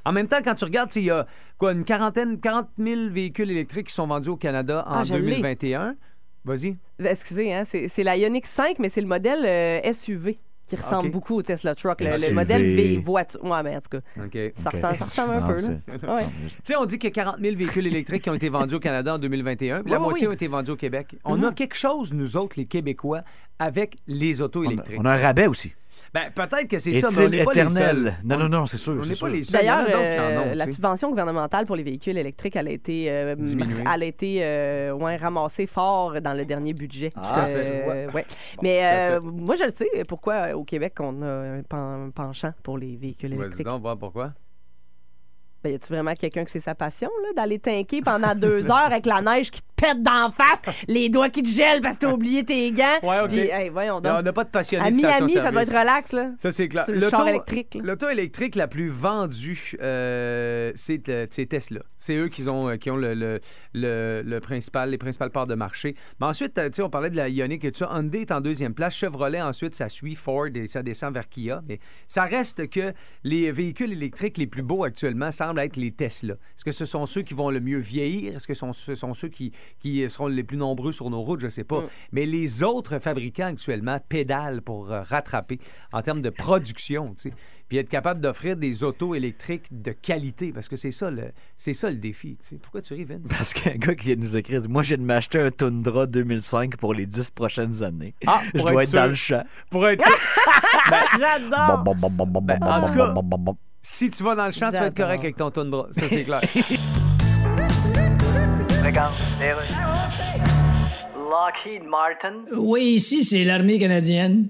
En même temps, quand tu regardes, il y a quoi, une quarantaine, 40 000 véhicules électriques qui sont vendus au Canada en Ah, je l'ai. 2021. Vas-y. Excusez, hein, c'est la Ioniq 5, mais c'est le modèle euh, SUV qui ressemble beaucoup au Tesla Truck. Le, modèle V voiture. Ouais, mais en tout cas, ça ressemble, ça ressemble un Ah, peu. Ouais. Tu sais, on dit qu'il y a 40 000 véhicules électriques qui ont été vendus au Canada en 2021. puis la Oui, moitié oui. ont été vendus au Québec. On a quelque chose, nous autres, les Québécois, avec les autos On a, électriques. on a un rabais aussi. Ben, peut-être que c'est ça, mais on n'est pas les éternel? seuls. Non, On- non, non, c'est sûr. On c'est n'est pas les seuls. D'ailleurs, euh, la subvention gouvernementale pour les véhicules électriques, elle a été, euh, <laughs> elle a été euh, ouais, ramassée fort dans le dernier budget. Ah, Euh, fait, tu vois. ouais. Mais tout à euh, moi, je le sais pourquoi au Québec on a un pen- penchant pour les véhicules Vas-y électriques. donc, voir pourquoi. Ben, y a-tu vraiment quelqu'un que c'est sa passion, là, d'aller tanker <laughs> pendant deux heures avec la neige qui te pète d'en face, les doigts qui te gèlent parce que t'as oublié tes gants? Ouais, OK. Puis, hey, voyons Non, on n'a pas de passionnés À Miami, ça doit être relax, là. Ça, c'est clair. Sur le L'auto- char électrique, là. L'auto électrique la plus vendue, euh, c'est euh, c'est Tesla. C'est eux qui ont, euh, qui ont le, le, le- le principal, les principales parts de marché. Mais ensuite, tu sais, on parlait de la Ioniq et tout ça. Hyundai est en deuxième place. Chevrolet, ensuite, ça suit Ford et ça descend vers Kia. Mais ça reste que les véhicules électriques les plus beaux actuellement semblent être les Tesla. Est-ce que ce sont ceux qui vont le mieux vieillir? Est-ce que ce sont, ce sont ceux qui, qui seront les plus nombreux sur nos routes, je sais Mm. pas. Mais les autres fabricants actuellement pédalent pour euh, rattraper en termes de production, tu sais. Puis être capable d'offrir des autos électriques de qualité, parce que c'est ça le, c'est ça le défi. tu sais. Pourquoi tu ris, Vince? Parce qu'un gars qui vient de nous écrire, dit, moi, je viens de m'acheter un Tundra 2005 pour les 10 prochaines années. Ah, <laughs> je pour dois être être dans le champ. Pour être sûr. <laughs> J'adore! Ben, en tout cas, si tu vas dans le champ, tu vas être correct avec ton Tundra. Ça, c'est clair. <laughs> Regarde. Lockheed Martin. Oui, ici, c'est l'armée canadienne.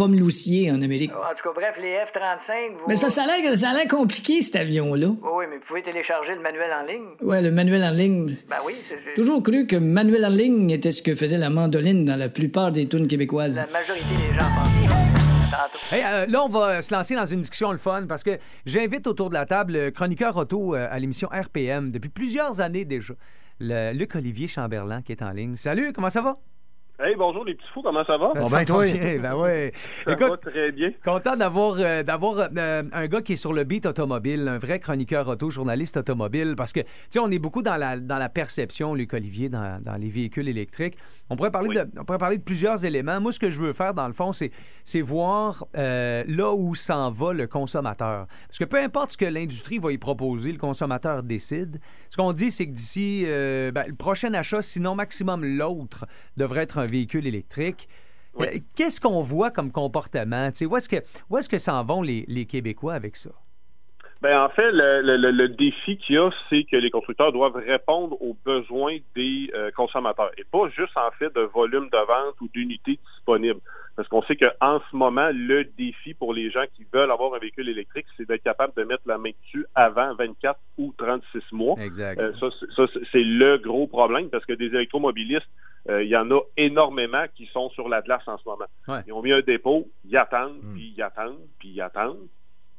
pommes loussiers en Amérique. En tout cas, bref, les F-35, vous... Mais ça a l'air- ça a l'air compliqué, cet avion-là. Oui, oui, mais vous pouvez télécharger le manuel en ligne. Ouais, le manuel en ligne. Ben oui, c'est... c'est- Toujours cru que manuel en ligne était ce que faisait la mandoline dans la plupart des tunes québécoises. La majorité des gens pensent ça. Hey, euh, là, on va se lancer dans une discussion le fun parce que j'invite autour de la table le chroniqueur auto euh, à l'émission RPM depuis plusieurs années déjà, le Luc Olivier Chamberlain qui est en ligne. Salut, comment ça va? Hey, bonjour les petits fous, comment ça va? Ben, Bon, ça ben, toi. bien, ben ouais. Ça Écoute, va très bien. Content d'avoir euh, d'avoir euh, un gars qui est sur le beat automobile, un vrai chroniqueur auto, journaliste automobile, parce que, tu sais, on est beaucoup dans la, dans la perception, Luc Olivier, dans, dans les véhicules électriques. On pourrait, parler Oui. de, on pourrait parler de plusieurs éléments. Moi, ce que je veux faire, dans le fond, c'est c'est voir euh, là où s'en va le consommateur. Parce que peu importe ce que l'industrie va y proposer, le consommateur décide. Ce qu'on dit, c'est que d'ici euh, ben, le prochain achat, sinon maximum l'autre, devrait être un véhicule électrique. Oui. Euh, Qu'est-ce qu'on voit comme comportement? Tu sais, Où est-ce que, où est-ce que s'en vont les, les Québécois avec ça? Ben, en fait, le, le- le- le défi qu'il y a, c'est que les constructeurs doivent répondre aux besoins des euh, consommateurs et pas juste en fait de volume de vente ou d'unités disponibles. Parce qu'on sait qu'en ce moment, le défi pour les gens qui veulent avoir un véhicule électrique, c'est d'être capable de mettre la main dessus avant 24 ou 36 mois. Exact. Euh, ça, c'est- ça, c'est- c'est le gros problème parce que des électromobilistes, euh, il y en a énormément qui sont sur la glace en ce moment. Ouais. Ils ont mis un dépôt, ils attendent, puis ils attendent, puis ils attendent.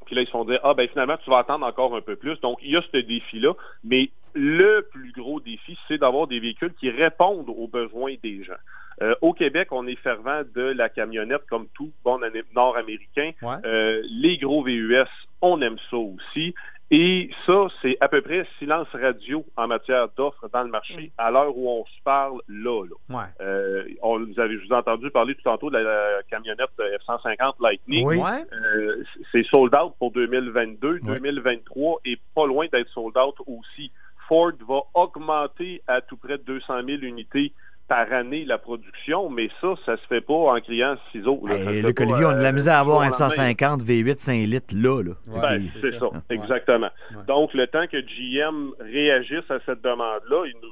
Puis là, ils se font dire, ah ben finalement, tu vas attendre encore un peu plus. Donc, il y a ce défi-là. Mais le plus gros défi, c'est d'avoir des véhicules qui répondent aux besoins des gens. Euh, au Québec, on est fervent de la camionnette comme tout bon nord-américain. Ouais. Euh, les gros VUS, on aime ça aussi. Et ça, c'est à peu près silence radio en matière d'offres dans le marché à l'heure où on se parle là. là. Ouais. Euh, on, vous avez, je vous ai entendu parler tout tantôt de la, la camionnette F-150 Lightning. Oui. Euh, c'est sold out pour 2022. Ouais. 2023 est pas loin d'être sold out aussi. Ford va augmenter à tout près de 200 000 unités par année la production, mais ça, ça se fait pas en criant ciseaux. là. Hey, Luc Olivier, on a de la euh, misère à avoir un jour au lendemain. 150 V8 5 litres là. là. Ben, c'est ça, Ouais. exactement. Ouais. Donc, le temps que GM réagisse à cette demande-là, il nous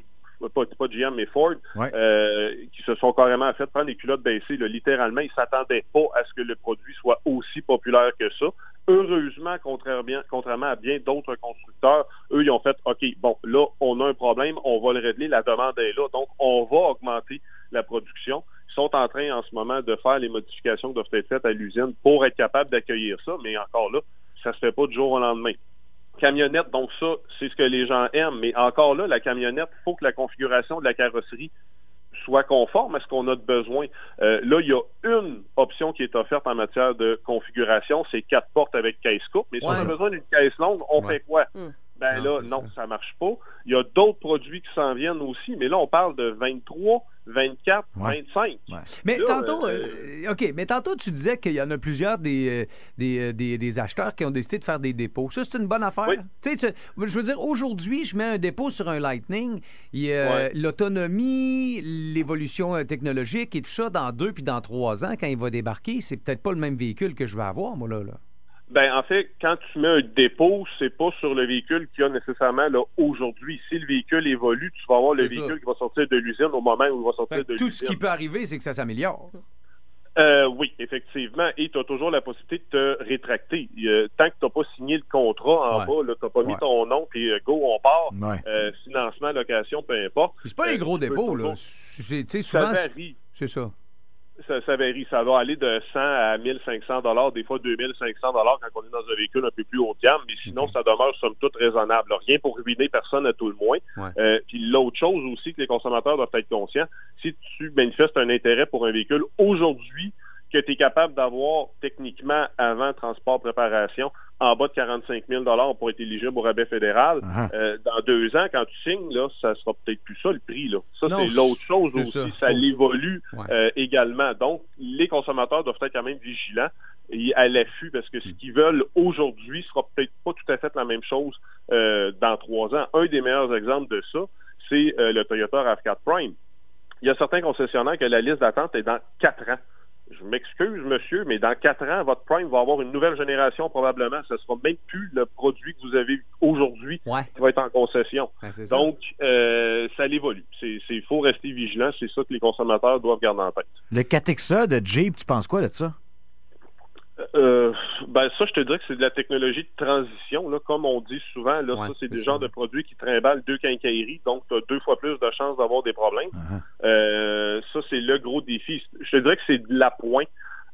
pas, pas GM, mais Ford, Ouais. euh, qui se sont carrément fait prendre les culottes baissées. là. littéralement, ils s'attendaient pas à ce que le produit soit aussi populaire que ça. Heureusement, contrairement, contrairement à bien d'autres constructeurs, eux, ils ont fait, OK, bon, là, on a un problème, on va le régler, la demande est là, donc on va augmenter la production. Ils sont en train en ce moment de faire les modifications qui doivent être faites à l'usine pour être capable d'accueillir ça, mais encore là, ça se fait pas du jour au lendemain. Camionnette, donc ça, c'est ce que les gens aiment, mais encore là, la camionnette, il faut que la configuration de la carrosserie soit conforme à ce qu'on a de besoin. Euh, là, il y a une option qui est offerte en matière de configuration, c'est quatre portes avec caisse coupe. Mais si Ouais. on a besoin d'une caisse longue, on Ouais. fait quoi? Hmm. Ben Non, là, non, ça. ça. marche pas. Il y a d'autres produits qui s'en viennent aussi, mais là, on parle de 23, 24, Ouais. 25. Ouais. Mais Là, tantôt, euh, euh, OK, mais tantôt, tu disais qu'il y en a plusieurs des, euh, des, des, des acheteurs qui ont décidé de faire des dépôts. Ça, c'est une bonne affaire. Oui. Tu sais, je veux dire, aujourd'hui, je mets un dépôt sur un Lightning. Il y a Ouais. l'autonomie, l'évolution technologique et tout ça, dans deux puis dans trois ans, quand il va débarquer, c'est peut-être pas le même véhicule que je vais avoir, moi, là. là. Ben, en fait, quand tu mets un dépôt, c'est pas sur le véhicule qu'il y a nécessairement là aujourd'hui. Si le véhicule évolue, tu vas avoir le ça. véhicule qui va sortir de l'usine au moment où il va sortir de tout l'usine. ce qui peut arriver, c'est que ça s'améliore. Euh, oui, effectivement. Et tu as toujours la possibilité de te rétracter. Euh, tant que tu n'as pas signé le contrat en bas. Tu n'as pas mis ton nom, puis euh, go, on part. Ouais. Euh, financement, location, peu importe. C'est pas les gros dépôts, là. C'est- Ça varie. c'est ça. Ça, ça varie. Ça va aller de 100 à 1500 dollars, des fois 2500 dollars quand on est dans un véhicule un peu plus haut de gamme, mais sinon, ça demeure somme toute raisonnable. Rien pour ruiner personne à tout le moins. Ouais. Euh, puis l'autre chose aussi que les consommateurs doivent être conscients, si tu manifestes un intérêt pour un véhicule aujourd'hui que tu es capable d'avoir techniquement avant transport préparation en bas de 45 000 pour être éligible au rabais fédéral, Ah. euh, dans deux ans, quand tu signes, là, ça sera peut-être plus ça le prix. Là. Ça, c'est l'autre chose aussi. ça. Ça, l'évolue Ouais. euh, également. Donc, les consommateurs doivent être quand même vigilants et à l'affût parce que ce qu'ils veulent aujourd'hui sera peut-être pas tout à fait la même chose euh, dans trois ans. Un des meilleurs exemples de ça, c'est euh, le Toyota RAV4 Prime. Il y a certains concessionnaires que la liste d'attente est dans quatre ans. Je m'excuse, monsieur, mais dans quatre ans, votre Prime va avoir une nouvelle génération probablement. Ce sera même plus le produit que vous avez aujourd'hui Ouais. qui va être en concession. Ben, ça. Donc, euh, ça l'évolue. C'est il faut rester vigilant. C'est ça que les consommateurs doivent garder en tête. Le Catexa de Jeep, tu penses quoi de ça? Euh, ben ça, je te dirais que c'est de la technologie de transition. Là, comme on dit souvent, là, Ouais, ça, c'est des genres de produits qui trimballent deux quincailleries, donc tu as deux fois plus de chances d'avoir des problèmes. Uh-huh. Euh, ça, c'est le gros défi. Je te dirais que c'est de l'appoint.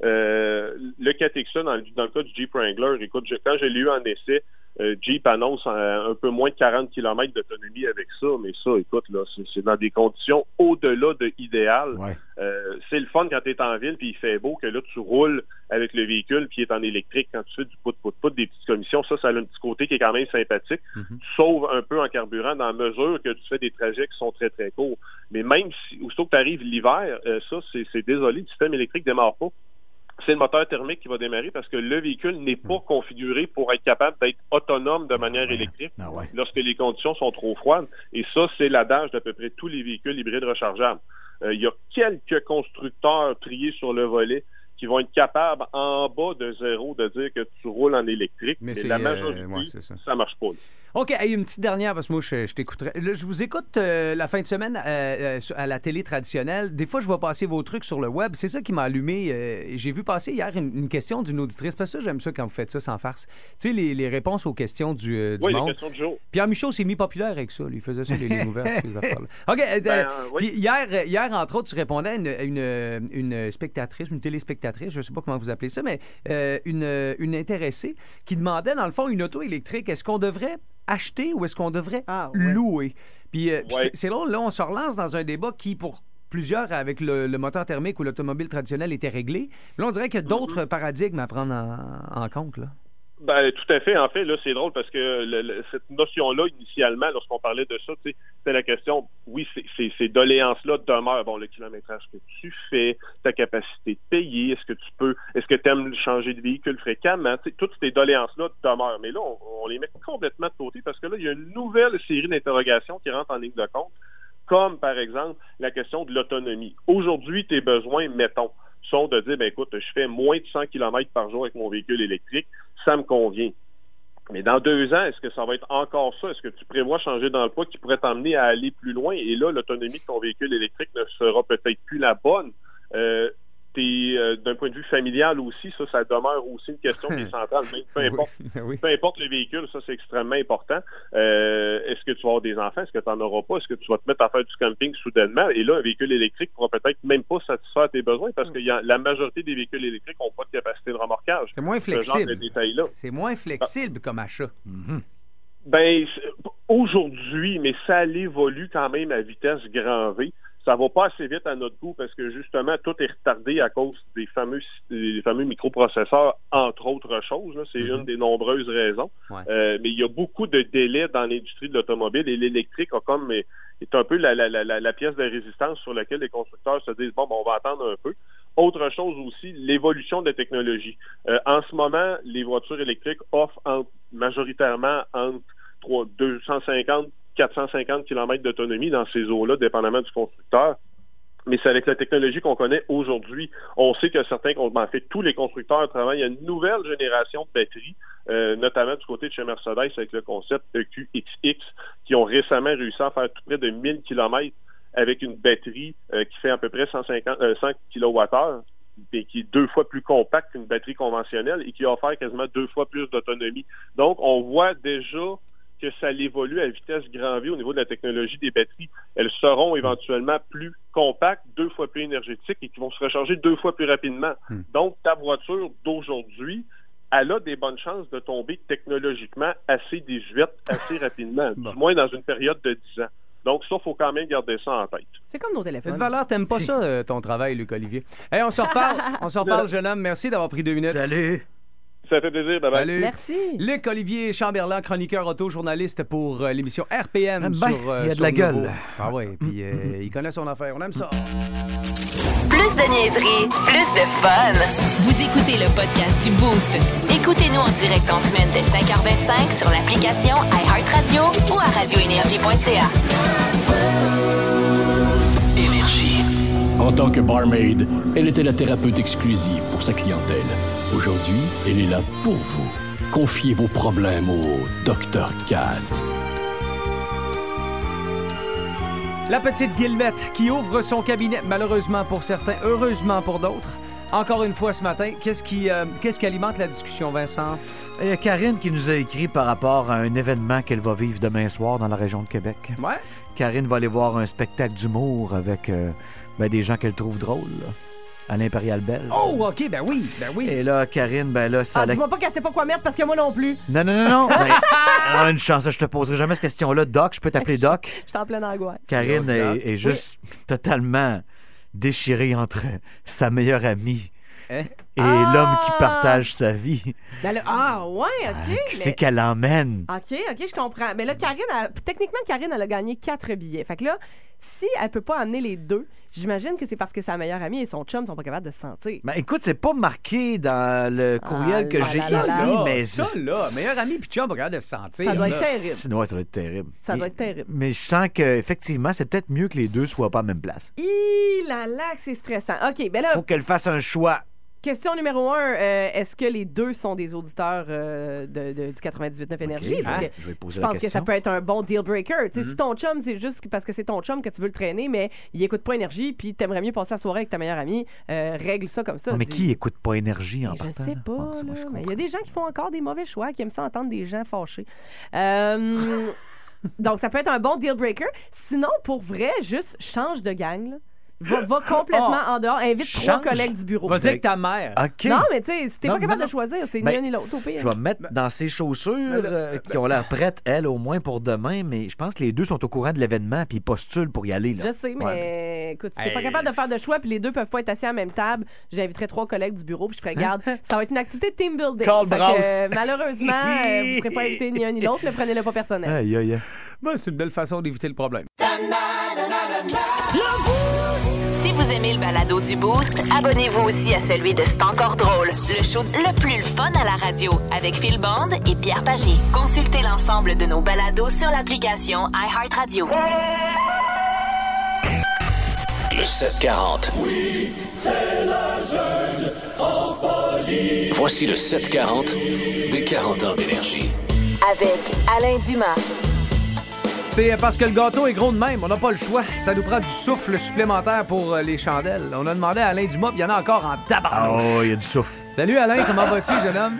Euh, le Catexa, dans, le- dans le cas du Jeep Wrangler, écoute, je- quand j'ai lu en essai, euh, Jeep annonce euh, un peu moins de 40 km d'autonomie avec ça, mais ça, écoute, là, c'est dans des conditions au-delà de idéal. Ouais. Euh, c'est le fun quand tu es en ville puis il fait beau que là tu roules avec le véhicule puis il est en électrique quand tu fais du pout pout pout des petites commissions ça ça a un petit côté qui est quand même sympathique Mhm. tu sauves un peu en carburant dans la mesure que tu fais des trajets qui sont très très courts mais même si aussitôt que tu arrives l'hiver euh, ça c'est c'est désolé le système électrique démarre pas c'est le moteur thermique qui va démarrer parce que le véhicule n'est pas configuré pour être capable d'être autonome de manière électrique Ah ouais. lorsque les conditions sont trop froides. Et ça, c'est l'adage d'à peu près tous les véhicules hybrides rechargeables. Euh, il y a quelques constructeurs triés sur le volet qui vont être capables, en bas de zéro, de dire que tu roules en électrique. Mais Mais, c'est, la euh, majorité, ouais, c'est ça. ça. marche pas. là. OK, hey, une petite dernière, parce que moi, je, je t'écouterai. Je vous écoute euh, la fin de semaine euh, euh, à la télé traditionnelle. Des fois, je vois passer vos trucs sur le web. C'est ça qui m'a allumé. euh, J'ai vu passer hier une, une question d'une auditrice. Parce que ça, j'aime ça quand vous faites ça sans farce. Tu sais, les, les réponses aux questions du, euh, du Oui, les monde. questions du jour. Pierre Michaud s'est mis populaire avec ça. lui. Il faisait ça, les lignes ouvertes. <laughs> OK. euh, Ben, euh, euh, oui. puis hier, euh, hier, entre autres, tu répondais à une, une, une spectatrice, une téléspectatrice, je ne sais pas comment vous appelez ça, mais euh, une, une intéressée qui demandait, dans le fond, une auto électrique. Est-ce qu'on devrait acheter ou est-ce qu'on devrait Ah, ouais. louer? Puis, euh, Ouais. c'est- c'est là, là, on se relance dans un débat qui, pour plusieurs, avec le, le moteur thermique ou l'automobile traditionnelle, était réglé. Là, on dirait qu'il y a d'autres paradigmes à prendre en, en compte. Là. Ben, tout à fait. En fait, là, c'est drôle parce que le- le- cette notion-là, initialement, lorsqu'on parlait de ça, c'était la question, oui, c'est- ces doléances-là demeurent. Bon, le kilométrage que tu fais, ta capacité de payer, est-ce que tu peux, est-ce que tu aimes changer de véhicule fréquemment? Toutes ces doléances-là demeurent. Mais là, on, on les met complètement de côté parce que là, il y a une nouvelle série d'interrogations qui rentrent en ligne de compte, comme par exemple la question de l'autonomie. Aujourd'hui, tes besoins, mettons, sont de dire, ben écoute, je fais moins de 100 km par jour avec mon véhicule électrique, ça me convient. Mais dans deux ans, est-ce que ça va être encore ça? Est-ce que tu prévois changer d'emploi qui pourrait t'emmener à aller plus loin? Et là, l'autonomie de ton véhicule électrique ne sera peut-être plus la bonne. Euh, euh, d'un point de vue familial aussi, ça, ça demeure aussi une question qui est <laughs> centrale. Peu importe <laughs> oui. peu importe le véhicule, ça c'est extrêmement important. Euh, est-ce que tu vas avoir des enfants? Est-ce que tu n'en auras pas? Est-ce que tu vas te mettre à faire du camping soudainement? Et là, un véhicule électrique pourra peut-être même pas satisfaire tes besoins parce que y a- la majorité des véhicules électriques n'ont pas de capacité de remorquage. C'est moins flexible. C'est moins flexible comme achat. Ben, c'est- aujourd'hui, mais ça évolue quand même à vitesse grand V. Ça va pas assez vite à notre goût parce que justement, tout est retardé à cause des fameux, des fameux microprocesseurs, entre autres choses. C'est une des nombreuses raisons. Ouais. Euh, mais il y a beaucoup de délais dans l'industrie de l'automobile et l'électrique a comme est est un peu la, la, la, la- pièce de résistance sur laquelle les constructeurs se disent bon, ben, on va attendre un peu. Autre chose aussi, l'évolution de la technologie. Euh, en ce moment, les voitures électriques offrent entre- majoritairement entre trois- 250 450 km d'autonomie dans ces eaux-là, dépendamment du constructeur. Mais c'est avec la technologie qu'on connaît aujourd'hui. On sait que certains, en fait, tous les constructeurs travaillent à une nouvelle génération de batteries, euh, notamment du côté de chez Mercedes avec le concept EQXX, qui ont récemment réussi à faire tout près de 1000 km avec une batterie euh, qui fait à peu près 150, euh, 100 kWh. et qui est deux fois plus compact qu'une batterie conventionnelle et qui offre quasiment deux fois plus d'autonomie. Donc, on voit déjà que ça évolue à vitesse grand V au niveau de la technologie des batteries. Elles seront éventuellement plus compactes, deux fois plus énergétiques et qui vont se recharger deux fois plus rapidement. Donc, ta voiture d'aujourd'hui, elle a des bonnes chances de tomber technologiquement assez désuète assez rapidement, <laughs> du moins dans une période de 10 ans. Donc, ça, il faut quand même garder ça en tête. C'est comme nos téléphones. Cette valeur, t'aimes pas <laughs> ça, euh, ton travail, Luc Olivier? Hey, on se reparle. <laughs> on se reparle, jeune homme. Merci d'avoir pris deux minutes. Salut. Ça fait plaisir, bye Salut. Merci. Luc Olivier Chamberlain, chroniqueur auto, journaliste pour euh, l'émission RPM. Ben, sur, euh, il y a de sur la Nouveau. gueule. Ah ouais, puis euh, il connaît son affaire. On aime ça. Plus de niaiserie, plus de fun. Vous écoutez le podcast du Boost. Écoutez-nous en direct en semaine dès 5h25 sur l'application iHeartRadio ou à radioénergie.ca. En tant que barmaid, elle était la thérapeute exclusive pour sa clientèle. Aujourd'hui, elle est là pour vous. Confiez vos problèmes au Dr. Cat. La petite Guillemette qui ouvre son cabinet, malheureusement pour certains, heureusement pour d'autres. Encore une fois ce matin, qu'est-ce qui, euh, qu'est-ce qui alimente la discussion, Vincent? Il y a Karine qui nous a écrit par rapport à un événement qu'elle va vivre demain soir dans la région de Québec. Ouais. Karine va aller voir un spectacle d'humour avec euh, ben, des gens qu'elle trouve drôles là, à l'Impérial Belle. Oh, OK, ben oui, ben oui. Et là, Karine, ben là, ça Ah, allait- dis-moi pas qu'elle sait pas quoi mettre parce que moi non plus. Non, non, non, non. <laughs> Ben, ah, une chance, je te poserai jamais cette question-là. Doc, je peux t'appeler Doc? <laughs> Je suis en pleine angoisse. Karine est, est juste totalement déchirée entre sa meilleure amie Hein? et Ah! l'homme qui partage sa vie. Ben là- ah, ouais, OK. Qui mais- c'est qu'elle emmène? OK, OK, je comprends. Mais là, Karine, a- techniquement, Karine, elle a gagné quatre billets. Fait que là, si elle peut pas amener les deux, j'imagine que c'est parce que sa meilleure amie et son chum sont pas capables de se sentir. Ben, écoute, c'est pas marqué dans le courriel Ah que là j'ai là là ici, là. mais... Ça, là, meilleur ami puis chum, regarde de se sentir. Ça doit être là. terrible. Ouais, ça doit être terrible. Ça doit être terrible. Mais je sens qu'effectivement, c'est peut-être mieux que les deux soient pas à la même place. Hi là là, que c'est stressant. OK, ben là, Faut qu'elle fasse un choix. Question numéro un, euh, est-ce que les deux sont des auditeurs euh, de, de- du 98.9 Énergie? je Parce que je vais poser je la pense que ça peut être un bon deal breaker. Tu sais, Mhm. Si ton chum, c'est juste parce que c'est ton chum que tu veux le traîner, mais il écoute pas Énergie, puis t'aimerais mieux passer la soirée avec ta meilleure amie, euh, règle ça comme ça. Non, mais Dis- qui écoute pas énergie en Mais je partant? sais pas, là, mais il y a des gens qui font encore des mauvais choix, qui aiment ça entendre des gens fâchés. Euh, <laughs> donc, ça peut être un bon deal breaker. Sinon, pour vrai, juste change de gang. là. Va, va complètement en dehors. Invite trois Change. collègues du bureau. Vas-y avec ta mère. OK. Non, mais tu sais, si t'es Non, pas capable non, de choisir, c'est Ben, ni un ni l'autre au pire. Je vais me mettre dans ses chaussures euh, qui ont l'air prêtes, elles, au moins pour demain, mais je pense que les deux sont au courant de l'événement puis ils postulent pour y aller. Là. Je sais, mais Ouais, écoute, si t'es pas Hey. capable de faire de choix, puis les deux peuvent pas être assis à la même table, j'inviterai trois collègues du bureau, puis je ferai garde. Ça va être une activité de team building. Carl Fait que, Browse. euh, malheureusement, euh, vous serez pas <laughs> invités ni un ni l'autre, mais prenez-le pas personnel. Aïe, aïe, aïe. Ben, c'est une belle façon d'éviter le problème. Si vous aimez le balado du Boost, abonnez-vous aussi à celui de C'est encore drôle, le show le plus fun à la radio avec Phil Bond et Pierre Pagé. Consultez l'ensemble de nos balados sur l'application iHeartRadio. Le 740. Oui, c'est le jeune en folie. Voici le 740 des 40 ans d'énergie. Avec Alain Dumas. C'est parce que le gâteau est gros de même. On n'a pas le choix. Ça nous prend du souffle supplémentaire pour euh, les chandelles. On a demandé à Alain Dumas, puis il y en a encore en tabarnouche. Oh, il y a du souffle. Salut Alain, comment vas-tu, <laughs> jeune homme?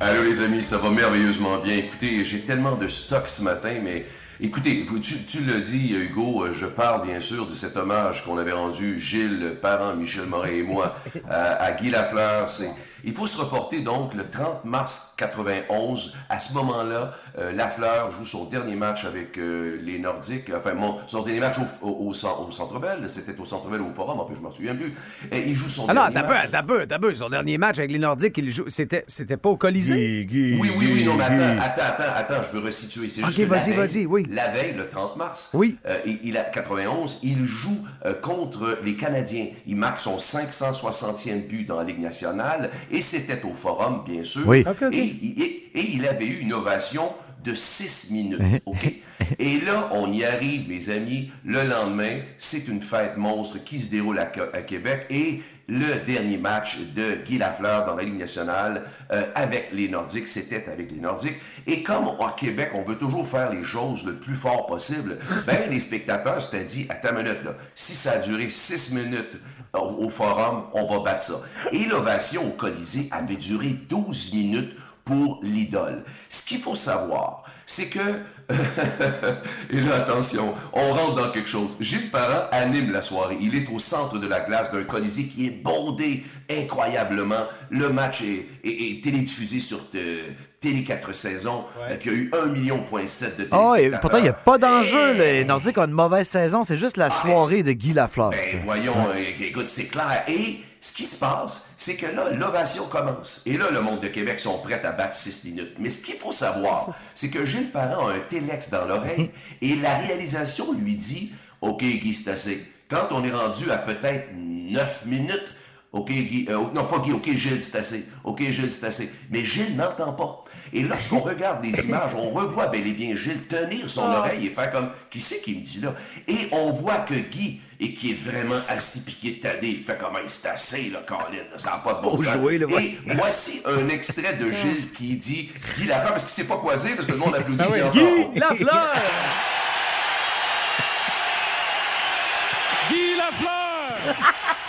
Allô les amis, ça va merveilleusement bien. Écoutez, j'ai tellement de stock ce matin, mais écoutez, vous- tu, tu l'as dit, Hugo, euh, je parle bien sûr de cet hommage qu'on avait rendu, Gilles, le parent, Michel Moret et moi, <laughs> à, à Guy Lafleur. C'est, il faut se reporter donc le 30 mars 91. À ce moment-là, euh, Lafleur joue son dernier match avec euh, les Nordiques. Enfin, mon, son dernier match au, au, au, cen- au Centre Bell. C'était au Centre Bell ou au Forum, en fait, je m'en souviens plus. Et il joue son Ah non, dernier t'as peu, match. t'as peu, t'as peu. Son dernier match avec les Nordiques, il joue. C'était, c'était pas au Colisée? Oui, oui, oui, non, mais attends, attends, attends, attends, je veux resituer. C'est Ok, juste vas-y, vas-y, oui. La veille, le 30 mars, Oui. euh, il, il a 91, il joue euh, contre les Canadiens. Il marque son 560e but dans la Ligue nationale et c'était au Forum, bien sûr. Oui. Et, et- et il avait eu une ovation de 6 minutes, OK? Et là, on y arrive, mes amis, le lendemain, c'est une fête monstre qui se déroule à, à Québec et le dernier match de Guy Lafleur dans la Ligue nationale euh, avec les Nordiques. C'était avec les Nordiques. Et comme à Québec, on veut toujours faire les choses le plus fort possible, <laughs> ben les spectateurs s'étaient dit, à ta minute, là, si ça a duré six minutes au, au forum, on va battre ça. Et l'ovation au Colisée avait duré 12 minutes pour l'idole. Ce qu'il faut savoir, c'est que, <laughs> et là, attention, on rentre dans quelque chose. Gilles Parent anime la soirée. Il est au centre de la glace d'un Colisée qui est bondé incroyablement. Le match est, est- est télédiffusé sur euh, Télé 4 saisons, euh, qui a eu 1,7 million de Ah, et téléspectateurs. pourtant, il n'y a pas d'enjeu. Les Nordiques ont une mauvaise saison. C'est juste la soirée de Guy Lafleur. Ben, voyons, euh, écoute, c'est clair. Et ce qui se passe, c'est que là, l'ovation commence. Et là, le monde de Québec sont prêts à battre 6 minutes. Mais ce qu'il faut savoir, c'est que Gilles Parent a un téléx dans l'oreille <laughs> et la réalisation lui dit OK, Guy, c'est assez. Quand on est rendu à peut-être 9 minutes, OK, Guy, euh, non, pas Guy, OK, Gilles, c'est assez. OK, Gilles, c'est assez. Mais Gilles n'entend pas. Et lorsqu'on regarde les images, on revoit bel et bien Gilles tenir son Ah. oreille et faire comme, qui c'est qui me dit là? Et on voit que Guy, et qui est vraiment assis puis qui est tanné, il fait comme, c'est assez, là, Colin, ça n'a pas de bon sens. jouer, là, ouais. Et voici un extrait de Gilles qui dit, Guy Lafleur, parce qu'il sait pas quoi dire, parce que le monde applaudit. Ah est Guy encore- Lafleur! <laughs> Guy Lafleur! <laughs>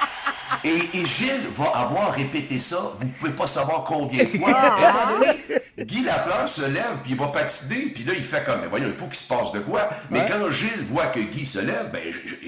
Et, et Gilles va avoir répété ça, vous pouvez pas savoir combien de <laughs> fois. Ah. Et à un moment donné, Guy Lafleur se lève, puis il va patiner, puis là, il fait comme, mais voyons, il faut qu'il se passe de quoi? Mais Ouais. quand Gilles voit que Guy se lève, ben,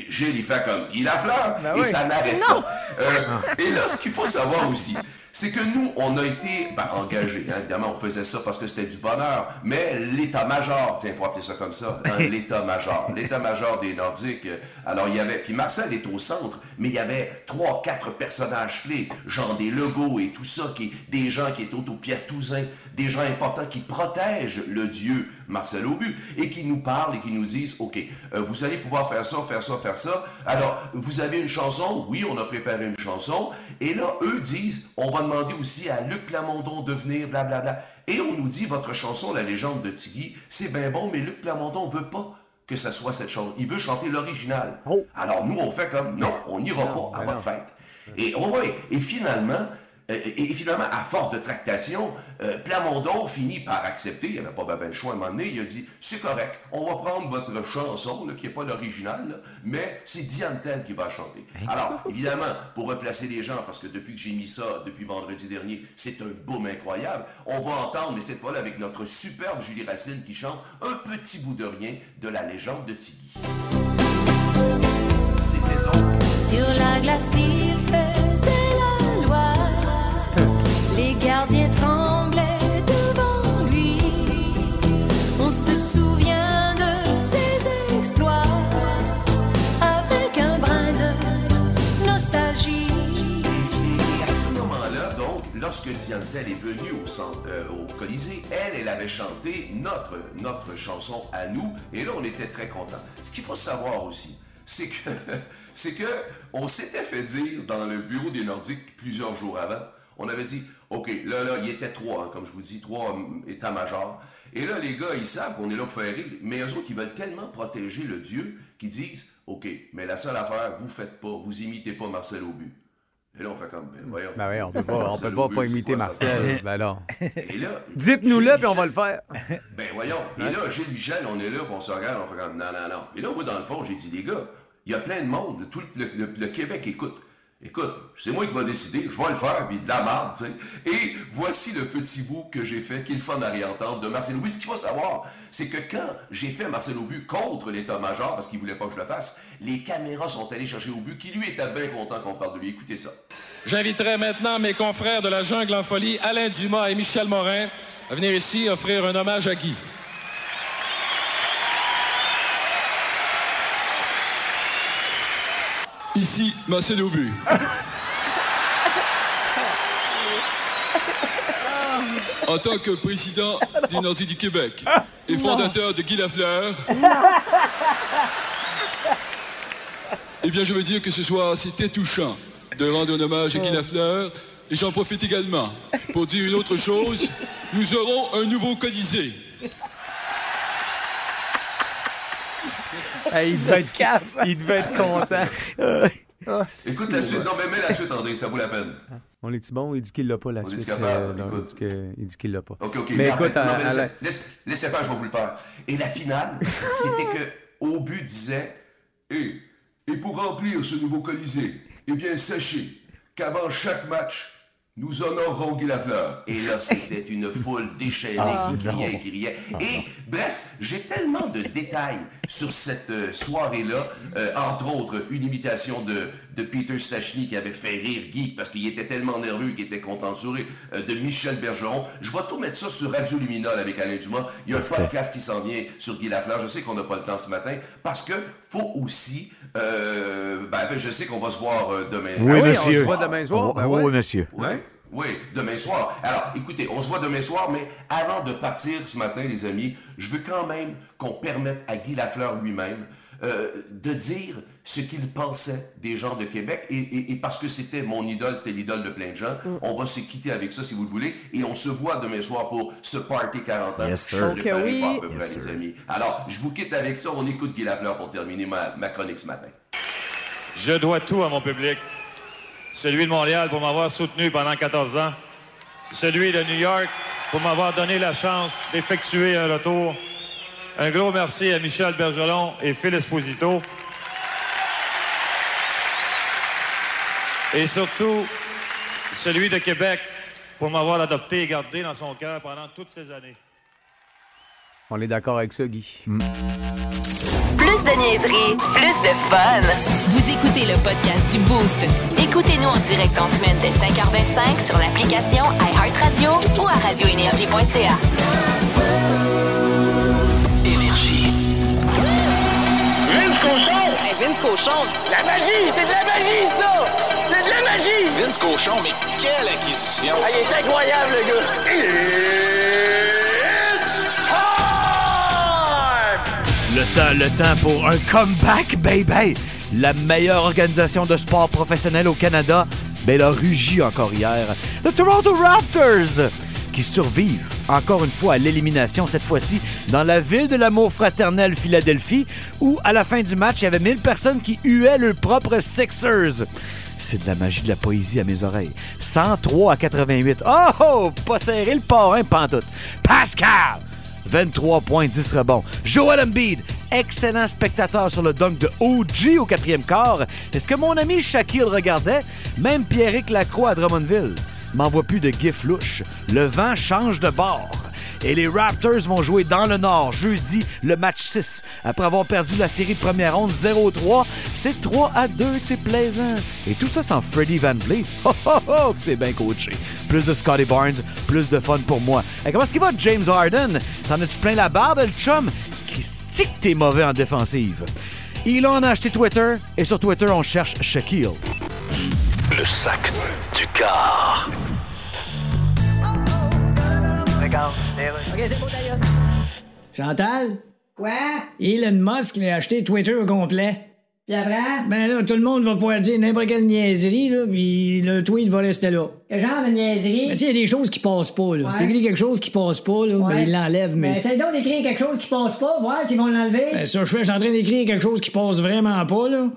Gilles, il fait comme Guy Lafleur, Ben et oui. ça n'arrête pas. Euh, et là, ce qu'il faut savoir aussi, c'est que nous, on a été ben, engagés. hein. Évidemment, on faisait ça parce que c'était du bonheur. Mais l'état-major, tiens, il faut appeler ça comme ça, hein, <laughs> l'état-major. L'état-major des Nordiques. euh, Alors, il y avait... Puis Marcel est au centre, mais il y avait trois, quatre personnages clés. Jean des Legault et tout ça, qui, des gens qui étaient au Pierre Touzin, des gens importants qui protègent le dieu Marcel Aubu et qui nous parlent et qui nous disent, OK, euh, vous allez pouvoir faire ça, faire ça, faire ça. Alors, vous avez une chanson? Oui, on a préparé une chanson. Et là, eux disent, on va demander aussi à Luc Plamondon de venir, blablabla. Et on nous dit, votre chanson, La légende de Tiggy, c'est bien bon, mais Luc Plamondon veut pas que ça soit cette chanson. Il veut chanter l'original. Alors, nous, on fait comme, non, on n'ira pas à votre fête. Et, oh ouais, et finalement, et, et finalement, à force de tractation, euh, Plamondon finit par accepter, il n'y avait pas ben, ben le choix à un moment donné, il a dit c'est correct, on va prendre votre chanson, là, qui n'est pas l'original, mais c'est Diane Tell qui va chanter. Alors, évidemment, pour replacer les gens, parce que depuis que j'ai mis ça, depuis vendredi dernier, c'est un boom incroyable, on va entendre, mais cette fois-là avec notre superbe Julie Racine qui chante un petit bout de rien de la légende de Tiggy. C'était donc Sur la glace, lorsque Diane Tell est venue euh, au Colisée, elle, elle avait chanté notre, chanson à nous, et là, on était très contents. Ce qu'il faut savoir aussi, c'est que, <laughs> c'est que on s'était fait dire dans le bureau des Nordiques plusieurs jours avant, on avait dit, OK, là, là, il était trois, hein, comme je vous dis, trois hum, états-majors. Et là, les gars, ils savent qu'on est là pour faire rire, mais eux autres, ils veulent tellement protéger le Dieu qu'ils disent, OK, mais la seule affaire, vous faites pas, vous imitez pas Marcel Aubu. Et là, on fait comme, ben voyons. Ben oui, on peut pas, on peut pas, pas imiter? Marcel. Ben non. Et là, Dites-nous-le, puis on va le faire. ben voyons. Et là, Gilles Michel, on est là, puis on se regarde, on fait comme non, non, non. Et là, moi, dans le fond, j'ai dit, les gars, il y a plein de monde, tout le, le- le Québec écoute. Écoute, c'est moi qui va décider, je vais le faire, puis de la merde, tu sais. Et voici le petit bout que j'ai fait, qui est le fun à réentendre, de Marcel Aubu. Ce qu'il faut savoir, c'est que quand j'ai fait Marcel Aubu contre l'état-major, parce qu'il voulait pas que je le fasse, les caméras sont allées chercher Aubu, qui lui était bien content qu'on parle de lui. Écoutez ça. J'inviterai maintenant mes confrères de la Jungle en folie, Alain Dumas et Michel Morin, à venir ici offrir un hommage à Guy. Ici, Marcel Aubu. En tant que président Nordiques du Québec et fondateur de Guy Lafleur, eh bien, je veux dire que ce soir, c'était touchant de rendre un hommage à Guy Lafleur. Et j'en profite également pour dire une autre chose. Nous aurons un nouveau Colisée. Hey, il, devait être, il devait être content. Écoute la suite. Non, mais mets la suite, André, ça vaut la peine. On est-tu bon? Il dit qu'il l'a pas, la On est-tu suite. capable? non, il Écoute. il dit qu'il l'a pas. OK, OK. Mais en écoute, fait, non, à- mais laissez, laisse- laissez faire, je vais vous le faire. Et la finale, <laughs> c'était que au but disait et, et pour remplir ce nouveau Colisée, eh bien, sachez qu'avant chaque match, nous honorerons Guy Lafleur. Et là, <laughs> c'était une foule déchaînée Ah, qui criait, qui riait. Et bref, j'ai tellement de détails sur cette euh, soirée-là, euh, entre autres une imitation de, de Peter Stachny qui avait fait rire Guy parce qu'il était tellement nerveux qu'il était content de sourire, euh, de Michel Bergeron. Je vais tout mettre ça sur Radio Luminol avec Alain Dumas. Il y a un podcast qui s'en vient sur Guy Lafleur. Je sais qu'on n'a pas le temps ce matin parce que faut aussi... euh, ben, je sais qu'on va se voir euh, demain. Oui, Ah oui, monsieur. on se voit demain soir, Oh, ben oh, ouais. oui, monsieur. Oui, oui, demain soir. Alors, écoutez, on se voit demain soir, mais avant de partir ce matin, les amis, je veux quand même qu'on permette à Guy Lafleur lui-même euh, de dire ce qu'il pensait des gens de Québec. Et, et- et parce que c'était mon idole, c'était l'idole de plein de gens, on va se quitter avec ça si vous le voulez. Et on se voit demain soir pour ce party 40 ans. Yes, sir. Je oui. pas à peu près, Yes, les sir. amis. Alors, je vous quitte avec ça. On écoute Guy Lafleur pour terminer ma, ma chronique ce matin. Je dois tout à mon public. Celui de Montréal pour m'avoir soutenu pendant 14 ans. Celui de New York pour m'avoir donné la chance d'effectuer un retour. Un gros merci à Michel Bergeron et Phil Esposito. Et surtout, celui de Québec pour m'avoir adopté et gardé dans son cœur pendant toutes ces années. On est d'accord avec ça, Guy. Plus de niaiserie, plus de fun. Vous écoutez le podcast du Boost. Écoutez-nous en direct en semaine dès 5h25 sur l'application iHeartRadio ou à radioénergie.ca. Vince Cochon! Vince Cochon! La magie! C'est de la magie, ça! C'est de la magie! Vince Cochon, mais quelle acquisition! Ah, il est incroyable, le gars! It's time! Le temps, le temps pour un comeback, baby! La meilleure organisation de sport professionnel au Canada, ben, elle a rugi encore hier. The Toronto Raptors! Qui survivent encore une fois à l'élimination, cette fois-ci dans la ville de l'amour fraternel Philadelphie, où à la fin du match, il y avait 1000 personnes qui huaient leurs propres Sixers. C'est de la magie de la poésie à mes oreilles. 103 à 88. Oh, oh pas serré le parrain pantoute. Pascal! 23 points, 10 rebonds. Joel Embiid, excellent spectateur sur le dunk de OG au quatrième quart. Est-ce que mon ami Shaquille regardait? Même Pierrick Lacroix à Drummondville. M'envoie plus de gif louche. Le vent change de bord. Et les Raptors vont jouer dans le Nord jeudi le match 6. Après avoir perdu la série de première ronde 0-3, c'est 3 à 2 que c'est plaisant. Et tout ça sans Freddie Van Vliet. Oh oh oh, c'est bien coaché. Plus de Scotty Barnes, plus de fun pour moi. Et comment est-ce qu'il va, James Harden? T'en as-tu plein la barbe, le chum? Christy que t'es mauvais en défensive. Elon a acheté Twitter et sur Twitter, on cherche Shaquille. Le sac du car. OK, c'est bon, d'ailleurs. Chantal? Quoi? Elon Musk il a acheté Twitter au complet. Puis après? Ben là, tout le monde va pouvoir dire n'importe quelle niaiserie, là, puis le tweet va rester là. Quel genre de niaiserie? Ben, tu sais, il y a des choses qui passent pas, là. Ouais. T'écris quelque chose qui passe pas, là, Ouais. ben, il l'enlève, mais. Ben, essaye donc d'écrire quelque chose qui passe pas, voir s'ils vont l'enlever. Ben, ça, je fais, je suis en train d'écrire quelque chose qui passe vraiment pas, là.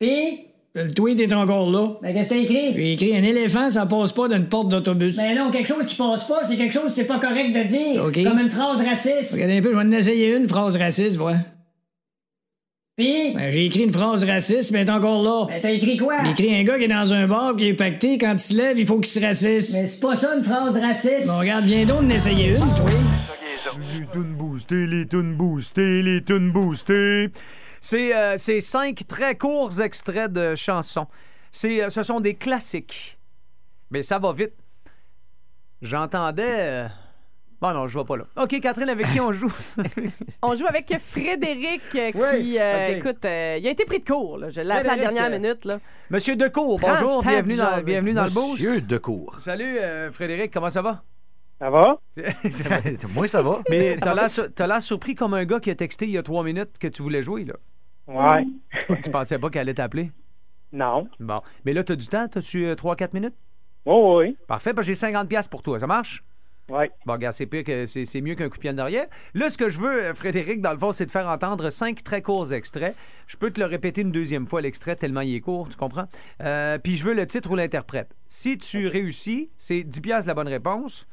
Puis? Le tweet est encore là. Ben, qu'est-ce que t'as écrit? J'ai écrit un éléphant, ça passe pas d'une porte d'autobus. Ben non, quelque chose qui passe pas, c'est quelque chose que c'est pas correct de dire. OK. Comme une phrase raciste. Regardez un peu, je vais en essayer une phrase raciste, voilà. Puis? Ben, j'ai écrit une phrase raciste, mais elle est encore là. Ben, t'as écrit quoi? J'ai écrit un gars qui est dans un bar, qui est pacté, quand il se lève, il faut qu'il se raciste. Mais c'est pas ça une phrase raciste. Bon, regarde, viens donc d'en essayer une, toi. Les tunes boostées, les tunes boostées, les tunes boostées. C'est euh, c'est cinq très courts extraits de chansons. C'est, euh, ce sont des classiques. Mais ça va vite. J'entendais. euh, Bon, non, je vois pas là. OK, Catherine, avec qui on joue? <laughs> On joue avec Frédéric qui, Oui, euh, écoute, euh, il a été pris de court. là. Je l'ai appelé à la Frédéric, dernière euh, minute. Là. Monsieur Decour, Prends bonjour, bienvenue dans, bienvenue dans le boost. Monsieur Decour. Salut, euh, Frédéric, comment ça va? Ça va? <laughs> Moi, ça va. Mais t'as l'air surpris comme un gars qui a texté il y a trois minutes que tu voulais jouer, là. Ouais. Tu, <laughs> tu pensais pas qu'elle allait t'appeler? Non. Bon. Mais là, t'as du temps? T'as-tu 3-4 minutes? Oh, oui. Parfait, ben, j'ai 50$ piastres pour toi. Ça marche? Oui. Bon, regarde, c'est pire que c'est c'est mieux qu'un coup de pied en arrière. Là, ce que je veux, euh, Frédéric, dans le fond, c'est de faire entendre cinq très courts extraits. Je peux te le répéter une deuxième fois, l'extrait, tellement il est court, tu comprends? Euh, puis je veux le titre ou l'interprète. Si tu réussis, c'est 10 piastres la bonne réponse.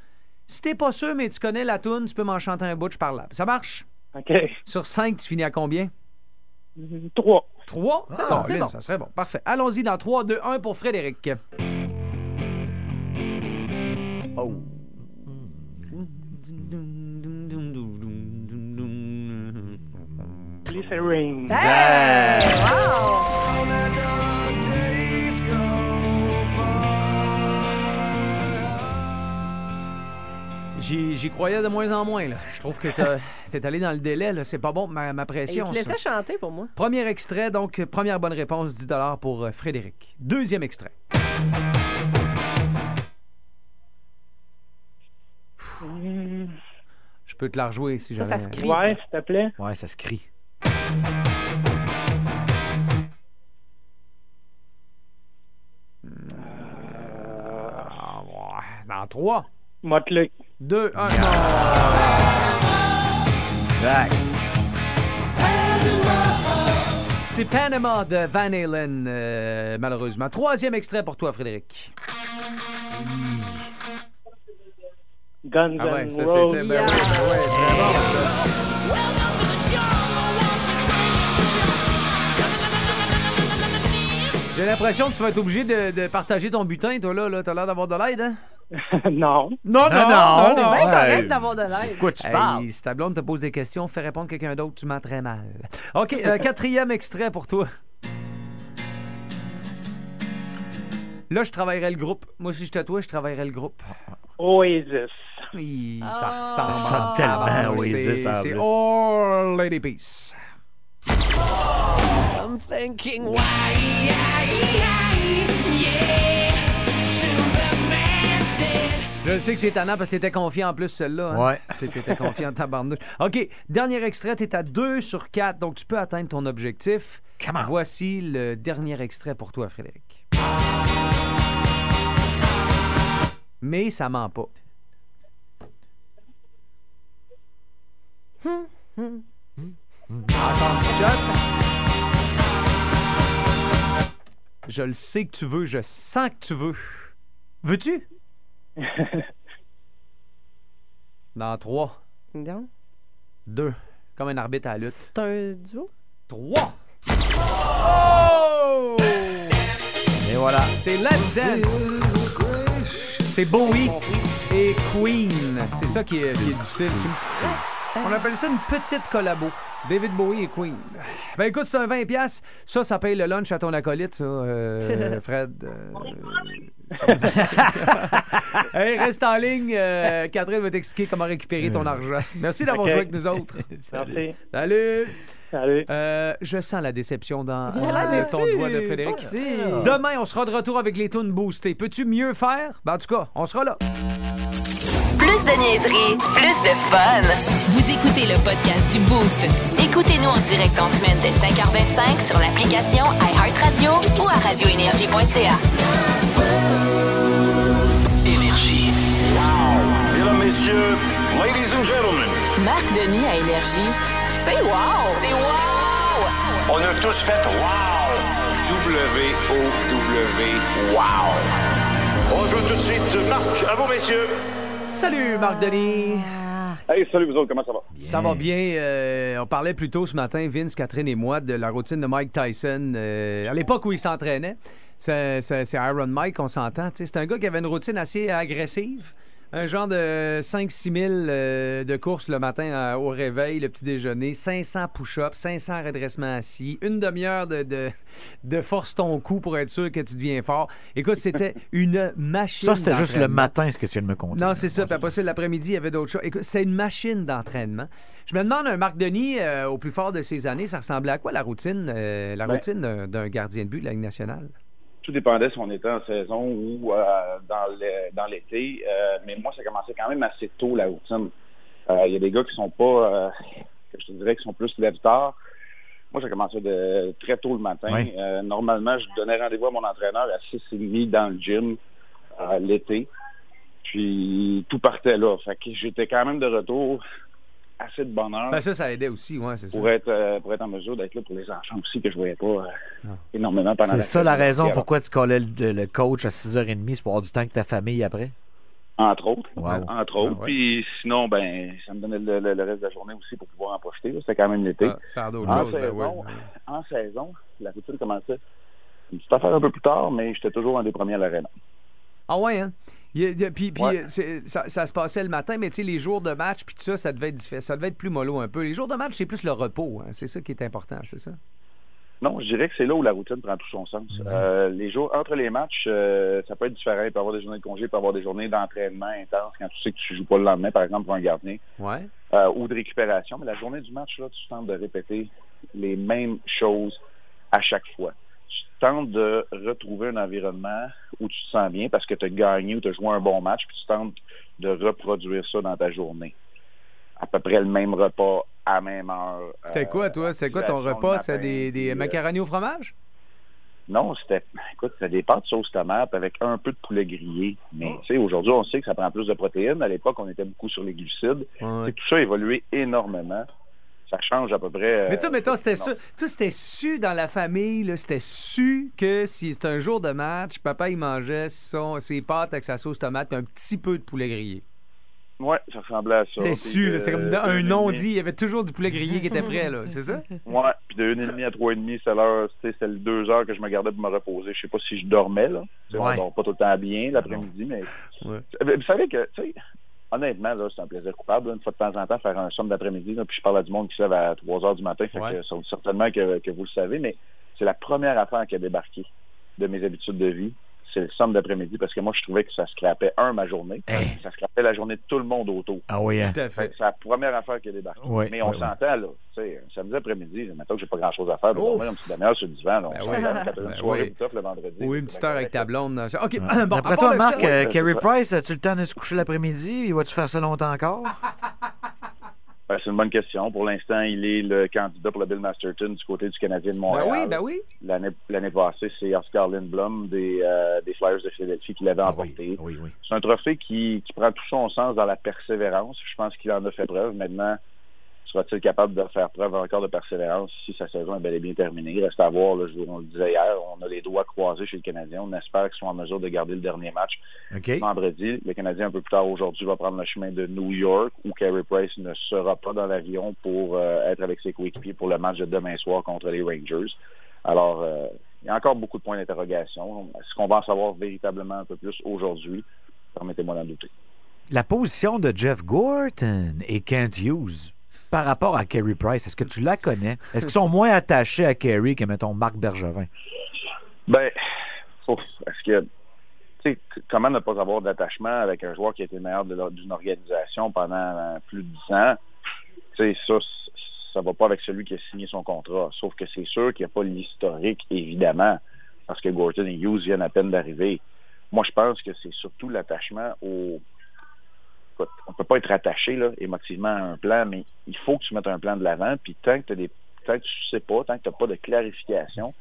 Si t'es pas sûr, mais tu connais la toune, tu peux m'en chanter un bout, je parle là. Ça marche? OK. Sur 5, tu finis à combien? Trois. 3? Ah, c'est bon. Ça serait bon. Parfait. Allons-y dans 3, 2, 1 pour Frédéric. Oh. Glycerine. Hey! J'y j'y croyais de moins en moins. Là. Je trouve que t'as- <laughs> t'es allé dans le délai. là. C'est pas bon, ma, ma Et pression. il te laissait ça. chanter pour moi. Premier extrait, donc euh, première bonne réponse, 10 pour euh, Frédéric. Deuxième extrait. Je peux te la rejouer si Ça, jamais. ça se crie, Ouais, ça. s'il te plaît. Ouais, ça se crie. Ouais. Dans 3. Motley. 2, 1. C'est Panama de Van Halen, euh, malheureusement. Troisième extrait pour toi, Frédéric. Guns Ah ouais, ça Roses. c'était. Ben oui, ben ouais, très bon, ça. J'ai l'impression que tu vas être obligé de, de partager ton butin, toi, là. là. T'as l'air d'avoir de l'aide, hein? <laughs> non. Non, non, non. non, C'est non. bien correct d'avoir de l'aide. Quoi, tu Hey, parles? si ta blonde te pose des questions, fais répondre quelqu'un d'autre, tu mens très mal. OK, euh, <laughs> quatrième extrait pour toi. Là, je travaillerai le groupe. Moi, si j'étais toi, je travaillerais le groupe. Oasis. Oui, Ah. ça ressemble. Ça ressemble tellement à Oasis, C'est c'est. All Lady Peace. I'm thinking why, Superman's dead. Je sais que c'est tannant parce que t'étais confiant en plus, celle-là. hein? Ouais. C'est t'étais confiant en tabarnouche. OK, dernier extrait, t'es à 2 sur 4, donc tu peux atteindre ton objectif. Voici le dernier extrait pour toi, Frédéric. Mais ça ment pas. Encore un petit shot. Je le sais que tu veux, je sens que tu veux. Veux-tu? <laughs> Dans 3, Non. 2, comme un arbitre à la lutte. C'est un duo? 3. Oh! Et voilà. C'est Let's Dance. C'est Bowie et Queen. C'est ça qui est, qui est difficile. C'est une petite- On appelle ça une petite collabo. David Bowie et Queen. Ben écoute, c'est un 20$. piastres. Ça, ça paye le lunch à ton acolyte, ça, euh, <laughs> Fred. euh, hey, reste en ligne. euh, Catherine va t'expliquer comment récupérer ton argent. Merci d'avoir joué avec nous autres. <laughs> Merci. Salut. Salut. Euh, je sens la déception dans le ton de voix de Frédéric. Demain, on sera de retour avec les tunes boostées. Peux-tu mieux faire? Ben, en tout cas, on sera là. Plus de niaiserie, plus de fun. Vous écoutez le podcast du Boost. Écoutez-nous en direct en semaine dès 5h25 sur l'application iHeartRadio ou à radioénergie.ca. Énergie. Mesdames, Messieurs, Ladies and Gentlemen, Marc Denis à Énergie. C'est wow! C'est wow! on a tous fait Wow! W-O-W, Wow! On joue tout de suite. Marc, à vous, messieurs. Salut, Marc Denis. Hey, salut vous autres, comment ça va? Ça va bien. euh, on parlait plus tôt ce matin, Vince, Catherine et moi, de la routine de Mike Tyson. euh, à l'époque où il s'entraînait, c'est Iron Mike, on s'entend. tu sais. C'est un gars qui avait une routine assez agressive. Un genre de 5-6 000 euh, de courses le matin euh, au réveil, le petit déjeuner, 500 push-ups, 500 redressements assis, une demi-heure de, de, de force ton cou pour être sûr que tu deviens fort. Écoute, c'était <laughs> une machine. Ça, c'était juste le matin, ce que tu viens de me conter. Non, c'est ça. Puis après ça, l'après-midi, il y avait d'autres choses. Écoute, c'est une machine d'entraînement. Je me demande, un Marc Denis, euh, au plus fort de ses années, ça ressemblait à quoi la routine, euh, la Ben- routine d'un- d'un gardien de but de la Ligue nationale? Tout dépendait si on était en saison ou euh, dans le- dans l'été. Euh, mais moi, ça commençait quand même assez tôt, la routine. Euh, Il y a des gars qui sont pas, euh, que je te dirais, qui sont plus lève-tard. Moi, ça commençait de très tôt le matin. Oui. Euh, normalement, je donnais rendez-vous à mon entraîneur à 6h30 dans le gym euh, l'été. Puis tout partait là. Fait que j'étais quand même de retour assez de bonheur Ben, ça, ça aidait aussi, ouais, c'est ça. pour être euh, pour être en mesure d'être là pour les enfants aussi que je voyais pas euh, énormément pendant C'est la ça la raison pourquoi tu collais le, le coach à 6h30, c'est pour avoir du temps avec ta famille après? Entre autres. Wow. Entre autres. Ah ouais. Puis sinon, ben, ça me donnait le, le- le reste de la journée aussi pour pouvoir en profiter. C'était quand même l'été. Ah, faire d'autres en, choses, ben saison, oui, en saison, la routine commençait une petite affaire un peu plus tard, mais j'étais toujours un des premiers à l'aréna. Ah ouais, hein? Puis, puis, c'est- ça, ça se passait le matin, mais tu sais, les jours de match, puis tout ça, ça devait être ça devait être plus mollo un peu. Les jours de match, c'est plus le repos, hein. c'est ça qui est important, c'est ça? Non, je dirais que c'est là où la routine prend tout son sens. Euh, les jours entre les matchs, euh, ça peut être différent. Il peut y avoir des journées de congé, il peut y avoir des journées d'entraînement intense quand tu sais que tu joues pas le lendemain, par exemple, pour un gardien. Ouais. euh, ou de récupération. Mais la journée du match, là, tu tentes de répéter les mêmes choses à chaque fois. Tentes de retrouver un environnement où tu te sens bien parce que tu as gagné ou tu as joué un bon match, puis tu tentes de reproduire ça dans ta journée. À peu près le même repas à même heure. C'était euh, quoi, toi? C'est quoi ton repas? C'est matin, des, des euh, macaronis au fromage? non, c'était, écoute, c'était des pâtes sauce tomate avec un peu de poulet grillé. Mais, tu sais, aujourd'hui, on sait que ça prend plus de protéines. À l'époque, on était beaucoup sur les glucides. Tout ça a évolué énormément. Ça change à peu près. Mais toi, euh, mettons, c'était su. Toi, c'était su dans la famille, là, c'était su que si c'était un jour de match, papa, il mangeait son, ses pâtes avec sa sauce tomate puis un petit peu de poulet grillé. Ouais, ça ressemblait à ça. C'était de- c'est comme un et demie- dit. Il y avait toujours du poulet grillé qui était prêt, là, c'est ça? Ouais, puis de 1h30 à 3h30, c'est l'heure, c'est les deux heures que je me gardais pour me reposer. Je sais pas si je dormais, là. Ouais. On dort pas tout le temps bien l'après-midi, mais. Vous savez que, tu sais, honnêtement, là, c'est un plaisir coupable, là, une fois de temps en temps, faire un somme d'après-midi, puis je parle à du monde qui se lève à 3 heures du matin, fait Ouais. que certainement que, que vous le savez, mais c'est la première affaire qui a débarqué de mes habitudes de vie. C'est le somme d'après-midi parce que moi, je trouvais que ça scrapait, un, ma journée. Ça scrapait la journée de tout le monde autour. Ah oui, hein? Tout à fait. Fait que C'est la première affaire qui a débarqué. Ouais, mais on s'entend, là. Tu sais, un samedi après-midi, maintenant que j'ai pas grand-chose à faire, de Ouf. dormir un petit demi-heure sur le divan, là. On Ben oui. quand une Ben soirée oui. bout-off le vendredi. Oui, une petite heure avec ta blonde. là. OK, <clears throat> bon, part toi, Marc, euh, Carey Price, as-tu le temps de se coucher l'après-midi? Il va-tu faire ça longtemps encore? <laughs> Ben, c'est une bonne question. Pour l'instant, il est le candidat pour le Bill Masterton du côté du Canadien de Montréal. Ben oui, ben oui. L'année, passée, c'est Oscar Lindblom des, euh, des Flyers de Philadelphie qui l'avait Ah emporté. C'est un trophée qui, qui prend tout son sens dans la persévérance. Je pense qu'il en a fait preuve. Maintenant, sera-t-il capable de faire preuve encore de persévérance si sa saison est bel et bien terminée? Reste à voir. Là, je vous- on le disait hier, on a les doigts croisés chez le Canadien. On espère qu'ils sont en mesure de garder le dernier match vendredi. Le Canadien, un peu plus tard aujourd'hui, va prendre le chemin de New York, où Carey Price ne sera pas dans l'avion pour euh, être avec ses coéquipiers pour le match de demain soir contre les Rangers. Alors, euh, il y a encore beaucoup de points d'interrogation. Est-ce qu'on va en savoir véritablement un peu plus aujourd'hui? Permettez-moi d'en douter. La position de Jeff Gorton et Kent Hughes par rapport à Carey Price, est-ce que tu la connais? Est-ce qu'ils sont moins attachés à Carey que, mettons, Marc Bergevin? Ben, est-ce que, tu sais, comment ne pas avoir d'attachement avec un joueur qui a été le meilleur d'une organisation pendant euh, plus de 10 ans? Tu sais, ça, ça va pas avec celui qui a signé son contrat. Sauf que c'est sûr qu'il n'y a pas l'historique, évidemment, parce que Gorton et Hughes viennent à peine d'arriver. Moi, je pense que c'est surtout l'attachement au. Écoute, on peut pas être attaché là, émotivement à un plan, mais il faut que tu mettes un plan de l'avant. Puis tant que, t'as des, tant que tu sais pas, tant que tu n'as pas de clarification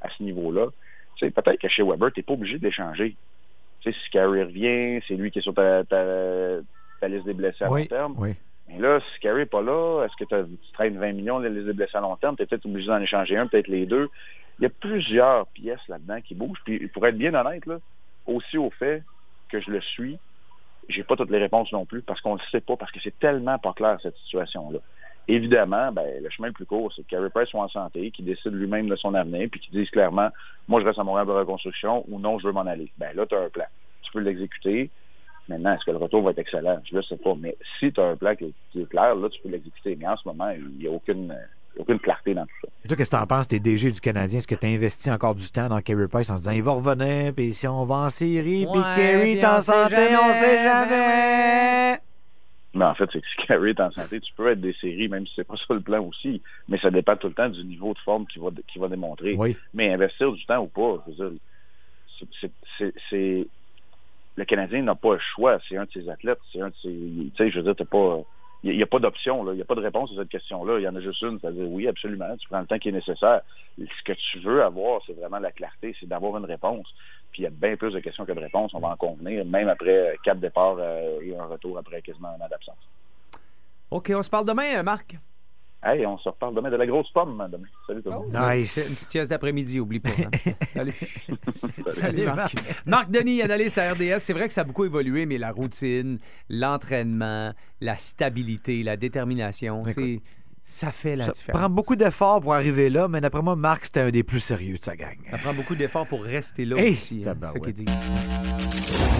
à ce niveau-là, peut-être que chez Weber, tu n'es pas obligé de l'échanger. Tu sais, si Carey revient, c'est lui qui est sur ta, ta- ta liste des blessés à long terme. oui. Mais là, si Carey n'est pas là, est-ce que tu traînes 20 millions de liste des blessés à long terme? Tu es peut-être obligé d'en échanger un, peut-être les deux. Il y a plusieurs pièces là-dedans qui bougent. Puis pour être bien honnête, là, aussi au fait que je le suis, j'ai pas toutes les réponses non plus parce qu'on le sait pas, parce que c'est tellement pas clair cette situation-là. Évidemment, ben, le chemin le plus court, c'est que Carey Price soit en santé, qu'il décide lui-même de son avenir, puis qu'il dise clairement, moi je reste à Montréal la reconstruction ou non, je veux m'en aller. Ben là, tu as un plan. Tu peux l'exécuter. Maintenant, est-ce que le retour va être excellent? Je ne sais pas. Mais si tu as un plan qui est, qui est clair, là, tu peux l'exécuter. Mais en ce moment, il n'y a aucune, euh, aucune clarté dans tout ça. Et toi, qu'est-ce que t'en penses, t'es DG du Canadien? Est-ce que tu investi encore du temps dans Carey Price en se disant, il va revenir, puis si on va en série, puis Carey est en on sait santé, jamais, on sait ben jamais! Mais en fait, c'est que si Carey est en santé, tu peux être des séries, même si c'est pas ça le plan aussi. Mais ça dépend tout le temps du niveau de forme qu'il va, qu'il va démontrer. Oui. Mais investir du temps ou pas, je veux dire, c'est- c'est- c'est- c'est. Le Canadien n'a pas le choix. C'est un de ses athlètes. C'est un de ses. Tu sais, je veux dire, t'as pas. Il n'y a pas d'option, là. il n'y a pas de réponse à cette question-là. Il y en a juste une, c'est-à-dire oui, absolument, tu prends le temps qui est nécessaire. Ce que tu veux avoir, c'est vraiment la clarté, c'est d'avoir une réponse. Puis il y a bien plus de questions que de réponses, on va en convenir, même après quatre départs euh, et un retour après quasiment un an d'absence. OK, on se parle demain, euh, Marc. Hey, on se reparle demain de la grosse pomme demain. Salut tout le monde. Une petite sieste d'après-midi, oublie pas. hein. <laughs> Salut. Salut, Marc. Marc Denis, analyste à RDS. C'est vrai que ça a beaucoup évolué, mais la routine, l'entraînement, la stabilité, la détermination, tu sais, ça fait la Ça différence. prend beaucoup d'efforts pour arriver là, mais d'après moi, Marc, c'était un des plus sérieux de sa gang. Ça prend beaucoup d'efforts pour rester là Hey, aussi. hein, c'est ça qu'ils disent.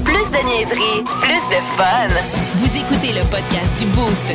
Plus de niaiserie, plus de fun. Vous écoutez le podcast du Boost.